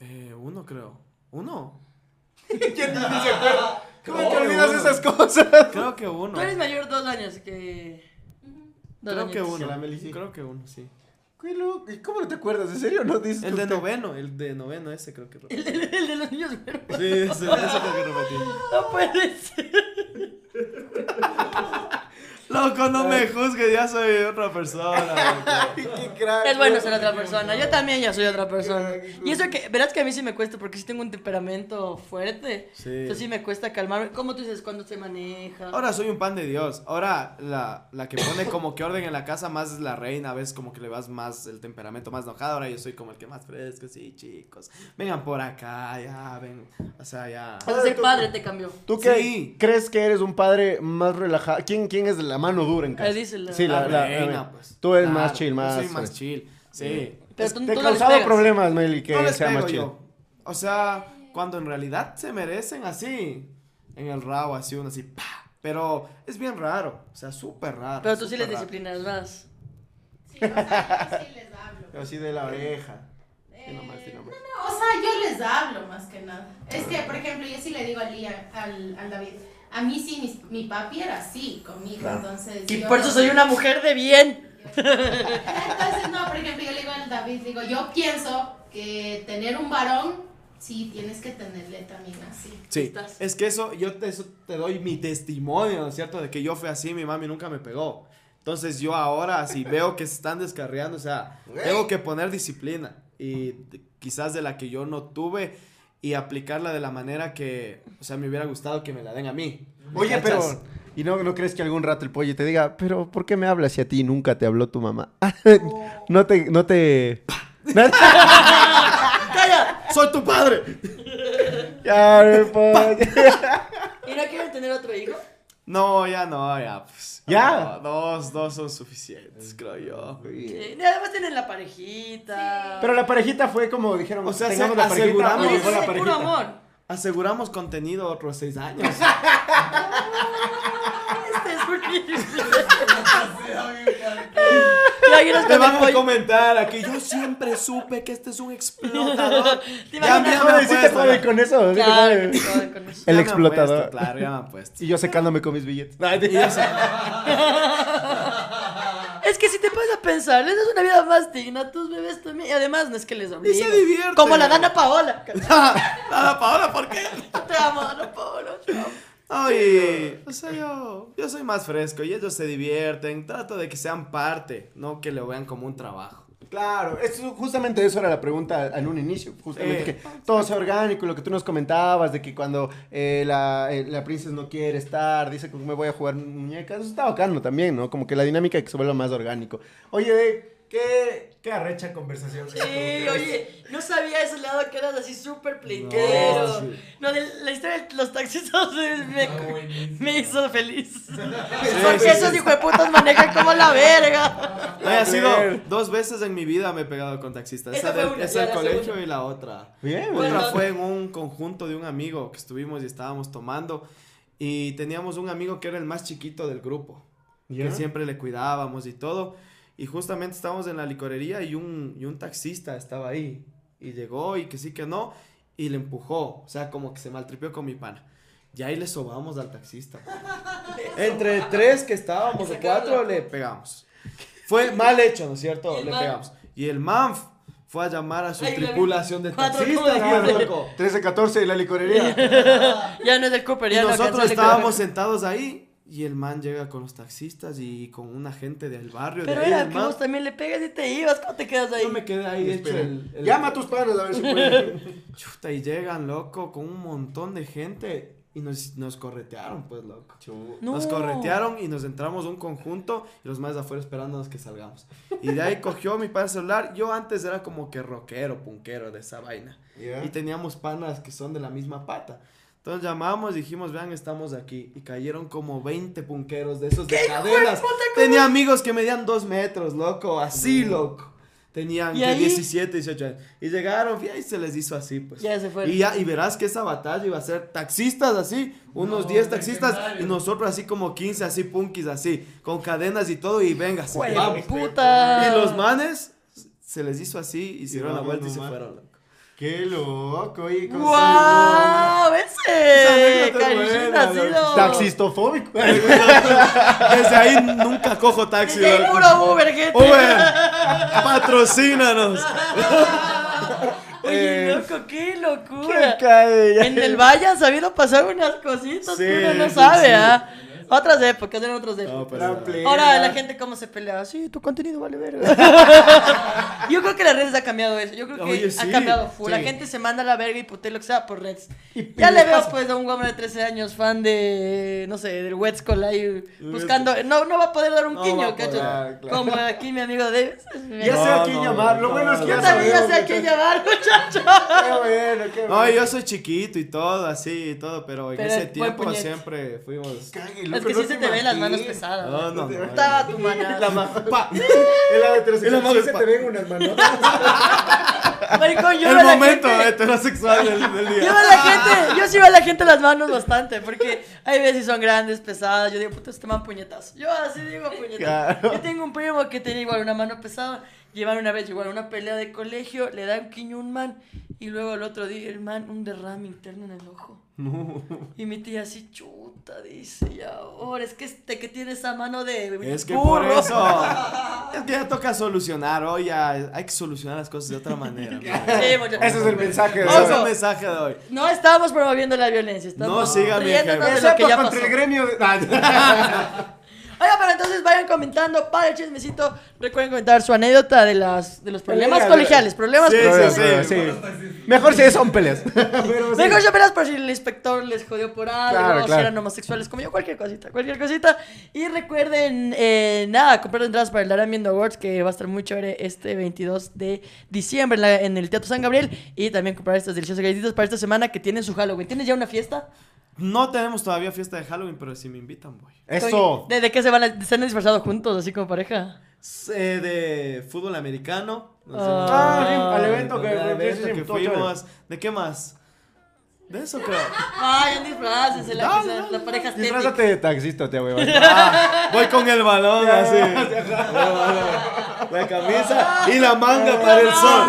Eh, uno creo. ¿Uno? ¿Quién ni se acuerda? ¿Cómo No, te olvidas uno. esas cosas? Creo que uno. Tú eres mayor dos años que... Dos Creo que uno. Creo que uno, sí. ¿Y cómo no te acuerdas? ¿En serio? ¿No dices El de noveno, el de noveno ese creo que repetí. El, el- el de los niños. Sí, ese, ese creo que repetí. No puede ser. Loco, no me juzgues, ya soy otra persona. loco. Qué crack. Es bueno ser otra persona. Yo también ya soy otra persona. Y eso que, verás que a mí sí me cuesta porque sí tengo un temperamento fuerte. Sí. Entonces sí me cuesta calmarme. ¿Cómo tú dices cuándo se maneja? Ahora soy un pan de Dios. Ahora la, la que pone como que orden en la casa más es la reina. A veces como que le vas más el temperamento más enojado. Ahora yo soy como el que más fresco. Sí, chicos. Vengan por acá, ya, ven. O sea, ya. Sea, ser padre te cambió. ¿Tú qué Sí. crees que eres un padre más relajado? ¿Quién, quién es la mano dura en casa? Dice la- Sí, la, La la- reina, pues. Tú eres Claro, más chill, yo más. soy más chill. Sí. Pero Es- tú- te tú no pegas. problemas, Meli, que no sea más chill. yo. O sea, cuando en realidad se merecen así, en el rabo, así uno así, pa. Pero es bien raro, o sea, súper raro. Pero tú sí les raro. disciplinas más. Sí, o sea, yo sí les hablo. Pero así de la oreja. Eh, Sí, nomás, sí, nomás. no, o sea, yo les hablo más que nada. Es que, por ejemplo, yo sí le digo a Lía, al, al David, a mí sí, mi, mi papi era así conmigo, Claro. entonces... Y yo- por eso soy una mujer de bien. Entonces, no, por ejemplo, yo le digo al David, digo, yo pienso que tener un varón, sí, tienes que tenerle también así. Sí, Estás. es que eso, yo te, eso te doy mi testimonio, ¿no es cierto? De que yo fui así, mi mami nunca me pegó. Entonces yo ahora, si veo que se están descarriando, o sea, tengo que poner disciplina. Y quizás de la que yo no tuve y aplicarla de la manera que, o sea, me hubiera gustado que me la den a mí. ¿Me Oye, cachas? pero. ¿Y no, no crees que algún rato el pollo te diga, pero ¿por qué me hablas si a ti nunca te habló tu mamá? no te. No te. ¡Calla! ¡Soy tu padre! ya, el pollo. ¿Y no quieren tener otro hijo? No, ya no, ya, pues. ¿Ya? No, dos, dos son suficientes, creo yo. Sí, y además tienen la parejita. Pero la parejita fue como dijeron, O sea, tengamos se la aseguramos- la puro amor. Aseguramos contenido otros seis años. Este es horrible. ¿Te imaginas Me con van a comentar aquí. Yo siempre supe que este es un explotador. ¿Te Ya, me apuesto, con eso. Claro, con eso. El explotador. puesto, claro, ya me han puesto. Y yo secándome con mis billetes. Y Es que si te pones a pensar, les das una vida más digna a tus bebés también. Y además no es que les obliguen. divierten. Como la Dana Paola. Nada, Paola, ¿por qué? Te amo, Dana Paola. te amo. Oye, o sea, yo, yo soy más fresco y ellos se divierten. Trato de que sean parte, no que lo vean como un trabajo. Claro, eso, justamente eso era la pregunta en un inicio, justamente Eh. que todo sea orgánico, lo que tú nos comentabas, de que cuando eh, la, eh, la princesa no quiere estar, dice que me voy a jugar muñecas, eso está bacano también, ¿no? Como que la dinámica que se vuelva más orgánico. Oye, ¿qué, qué arrecha conversación? Sí, oye, no sabía ese lado que eras así súper pleitero. No, sí. No, de la historia de los taxistas me, me hizo feliz. sí, Porque esos sí. hijos de putas manejan como la verga. No, ha sido dos veces en mi vida me he pegado con taxistas. Esa Esa fue del, una, esa del colegio segunda. y la otra. Bien, Bueno, Otra no- fue en un conjunto de un amigo que estuvimos y estábamos tomando. Y teníamos un amigo que era el más chiquito del grupo. ¿Ya? Que siempre le cuidábamos y todo. Y justamente estábamos en la licorería y un, y un taxista estaba ahí. Y llegó y que sí que no. Y le empujó. O sea, como que se maltripió con mi pana. Y ahí le sobamos al taxista. Entre tres que estábamos, o cuatro, le pegamos. Fue mal hecho, ¿no es cierto? Y el Le man- pegamos. Y el manf fue a llamar a su Ay, tripulación de taxistas, cubos. pues, loco. 13, 14 y la licorería. Ya no es del Cooper, Y ya no nosotros el estábamos sentados ahí y el man llega con los taxistas y con una gente del barrio. Pero de ahí, era que man- vos también le pegas y te ibas, ¿cómo te quedas ahí? Yo me quedé ahí hecho el, el- Llama a tus padres a ver si pueden. Chuta, y llegan, loco, con un montón de gente y nos, nos corretearon, pues, loco. No. Nos corretearon y nos entramos a un conjunto y los más afuera esperándonos que salgamos. Y de ahí cogió mi padre celular. Yo antes era como que rockero, punquero de esa vaina. Ya. Y teníamos panas que son de la misma pata. Entonces llamamos, dijimos, vean, estamos aquí. Y cayeron como 20 punqueros de esos de cadenas. Tenía amigos que medían dos metros, loco, así, loco. Tenían ¿Y que ahí? 17, 18 años. Y llegaron, y ahí se les hizo así, pues. Ya se fueron. Y, ya, y verás que esa batalla iba a ser taxistas así, unos 10 taxistas y nosotros así como 15, así punkis, así, con cadenas y todo, y venga, se puta. Y los manes se les hizo así, hicieron la vamos vuelta y se fueron. Qué loco, oye. ¿cómo ¡Guau! ¡Ese! buena, ha Taxistofóbico. Desde ahí nunca cojo taxi, Desde ahí puro Uber, gente. Uber, patrocínanos. Oye, Eh, loco, qué ¿Qué locura. cae? ya? En el valle han sabido pasar unas cositas Sí, que uno no sabe, sí. ¿ah? Otras épocas, eran otras No, épocas. pero- La plena. Ahora la gente cómo se pelea, sí, tu contenido vale verga. Yo creo que las redes ha cambiado eso. Yo creo que Oye, ha sí, cambiado full. La sí. gente se manda a la verga y putea lo que sea por redes. Y- Ya le veo pasa. pues a un hombre de 13 años fan de, no sé, del Wetscol ahí buscando. No, no va a poder dar un No quiño, cacho. claro. Como aquí mi amigo Davis. Ya sé a No, quién no, llamar. Lo no, bueno es que no, ya también ya sé a quién llamar, muchacho. Qué bueno, qué bueno. No, yo soy chiquito y todo, así y todo, pero en Pero ese tiempo siempre fuimos. Cague, Es que no sí se te ven las manos pesadas. No, no, no. Estaba tu mana. La ma- pa. El lado heterosexual. Se te ven unas. Maricón, yo El a la momento gente- heterosexual del, del Yo día. a la gente, yo sí veo a la gente las manos bastante, porque hay veces son grandes, pesadas, yo digo, puta, este man puñetas. Yo así digo puñetas. Claro. Yo tengo un primo que tiene igual una mano pesada, llevan una vez igual una pelea de colegio, le da un quiño a un man, y luego el otro día el man un derrame interno en el ojo. Y mi tía así, chuta, dice, y ahora es que este que tiene esa mano de Es que por burro". eso. Es que ya toca solucionar. Hoy ya hay que solucionar las cosas de otra manera. ¿no? Sí, muchachos. Ese es el mensaje de Ese es el mensaje de hoy. No estamos promoviendo la violencia, estamos No siga mi Excepto contra el gremio. de- Oiga, pero entonces vayan comentando para el chismecito. Recuerden comentar su anécdota de las de los problemas Pelea, colegiales. Problemas Sí, colegiales. sí, sí. Mejor si son peleas. Pero sí. Mejor verás por si el inspector les jodió por algo, Claro, si claro. eran homosexuales como yo, cualquier cosita, cualquier cosita. Y recuerden, eh, nada, comprar entradas para el Darán Viendo Awards, que va a estar muy chévere este 22 de diciembre en, la- en el Teatro San Gabriel. Y también comprar estas deliciosas galletitas para esta semana que tienen su Halloween. ¿Tienes ya una fiesta? No tenemos todavía fiesta de Halloween, pero si me invitan, voy. Eso. ¿De, de qué se van a, se han disfrazado juntos, así como pareja? Eh, de fútbol americano. Ah, sí, al evento que- al evento que fuimos. ¿De qué más? De eso creo. Ay, disfrácense, la, dale, la pareja estética. Disfrázate de taxista, te voy Ah, voy con el balón así. La camisa y la manga para el sol.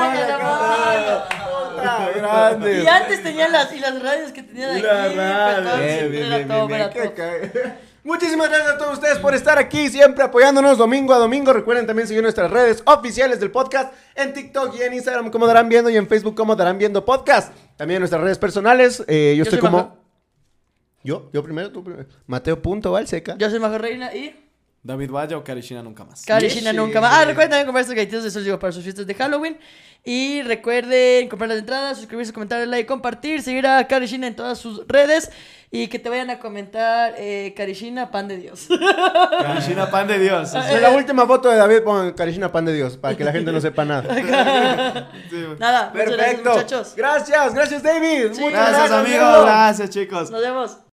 Grande. Y antes tenían las, y las radios que tenían aquí. pues, radios. todo, Bien, bien, todo, bien, era bien. todo. Qué ca- Muchísimas gracias a todos ustedes por estar aquí, siempre apoyándonos domingo a domingo. Recuerden también seguir nuestras redes oficiales del podcast en TikTok y en Instagram como Darán Viendo y en Facebook como Darán Viendo Podcast. También nuestras redes personales. eh, yo, Yo estoy soy como... Majo. Yo, yo primero, tú primero. Mateo.valseca. Yo soy Majo Reina y David Valla o Karishina nunca más. Karishina Sí, nunca más. Ah, recuerden también comprar estas galletitas de digo para sus fiestas de Halloween. Y recuerden comprar las entradas, suscribirse, comentar, like, compartir, seguir a Karishina en todas sus redes. Y que te vayan a comentar eh, Karishina, pan de Dios. Karishina, pan de Dios. En la última foto de David pongan Karishina Pan de Dios para que la gente no sepa nada. Sí. Nada, muchas gracias, Perfecto. muchachos. Gracias, gracias David. Sí. Muchas Gracias, amigos. amigo. Gracias, chicos. Nos vemos.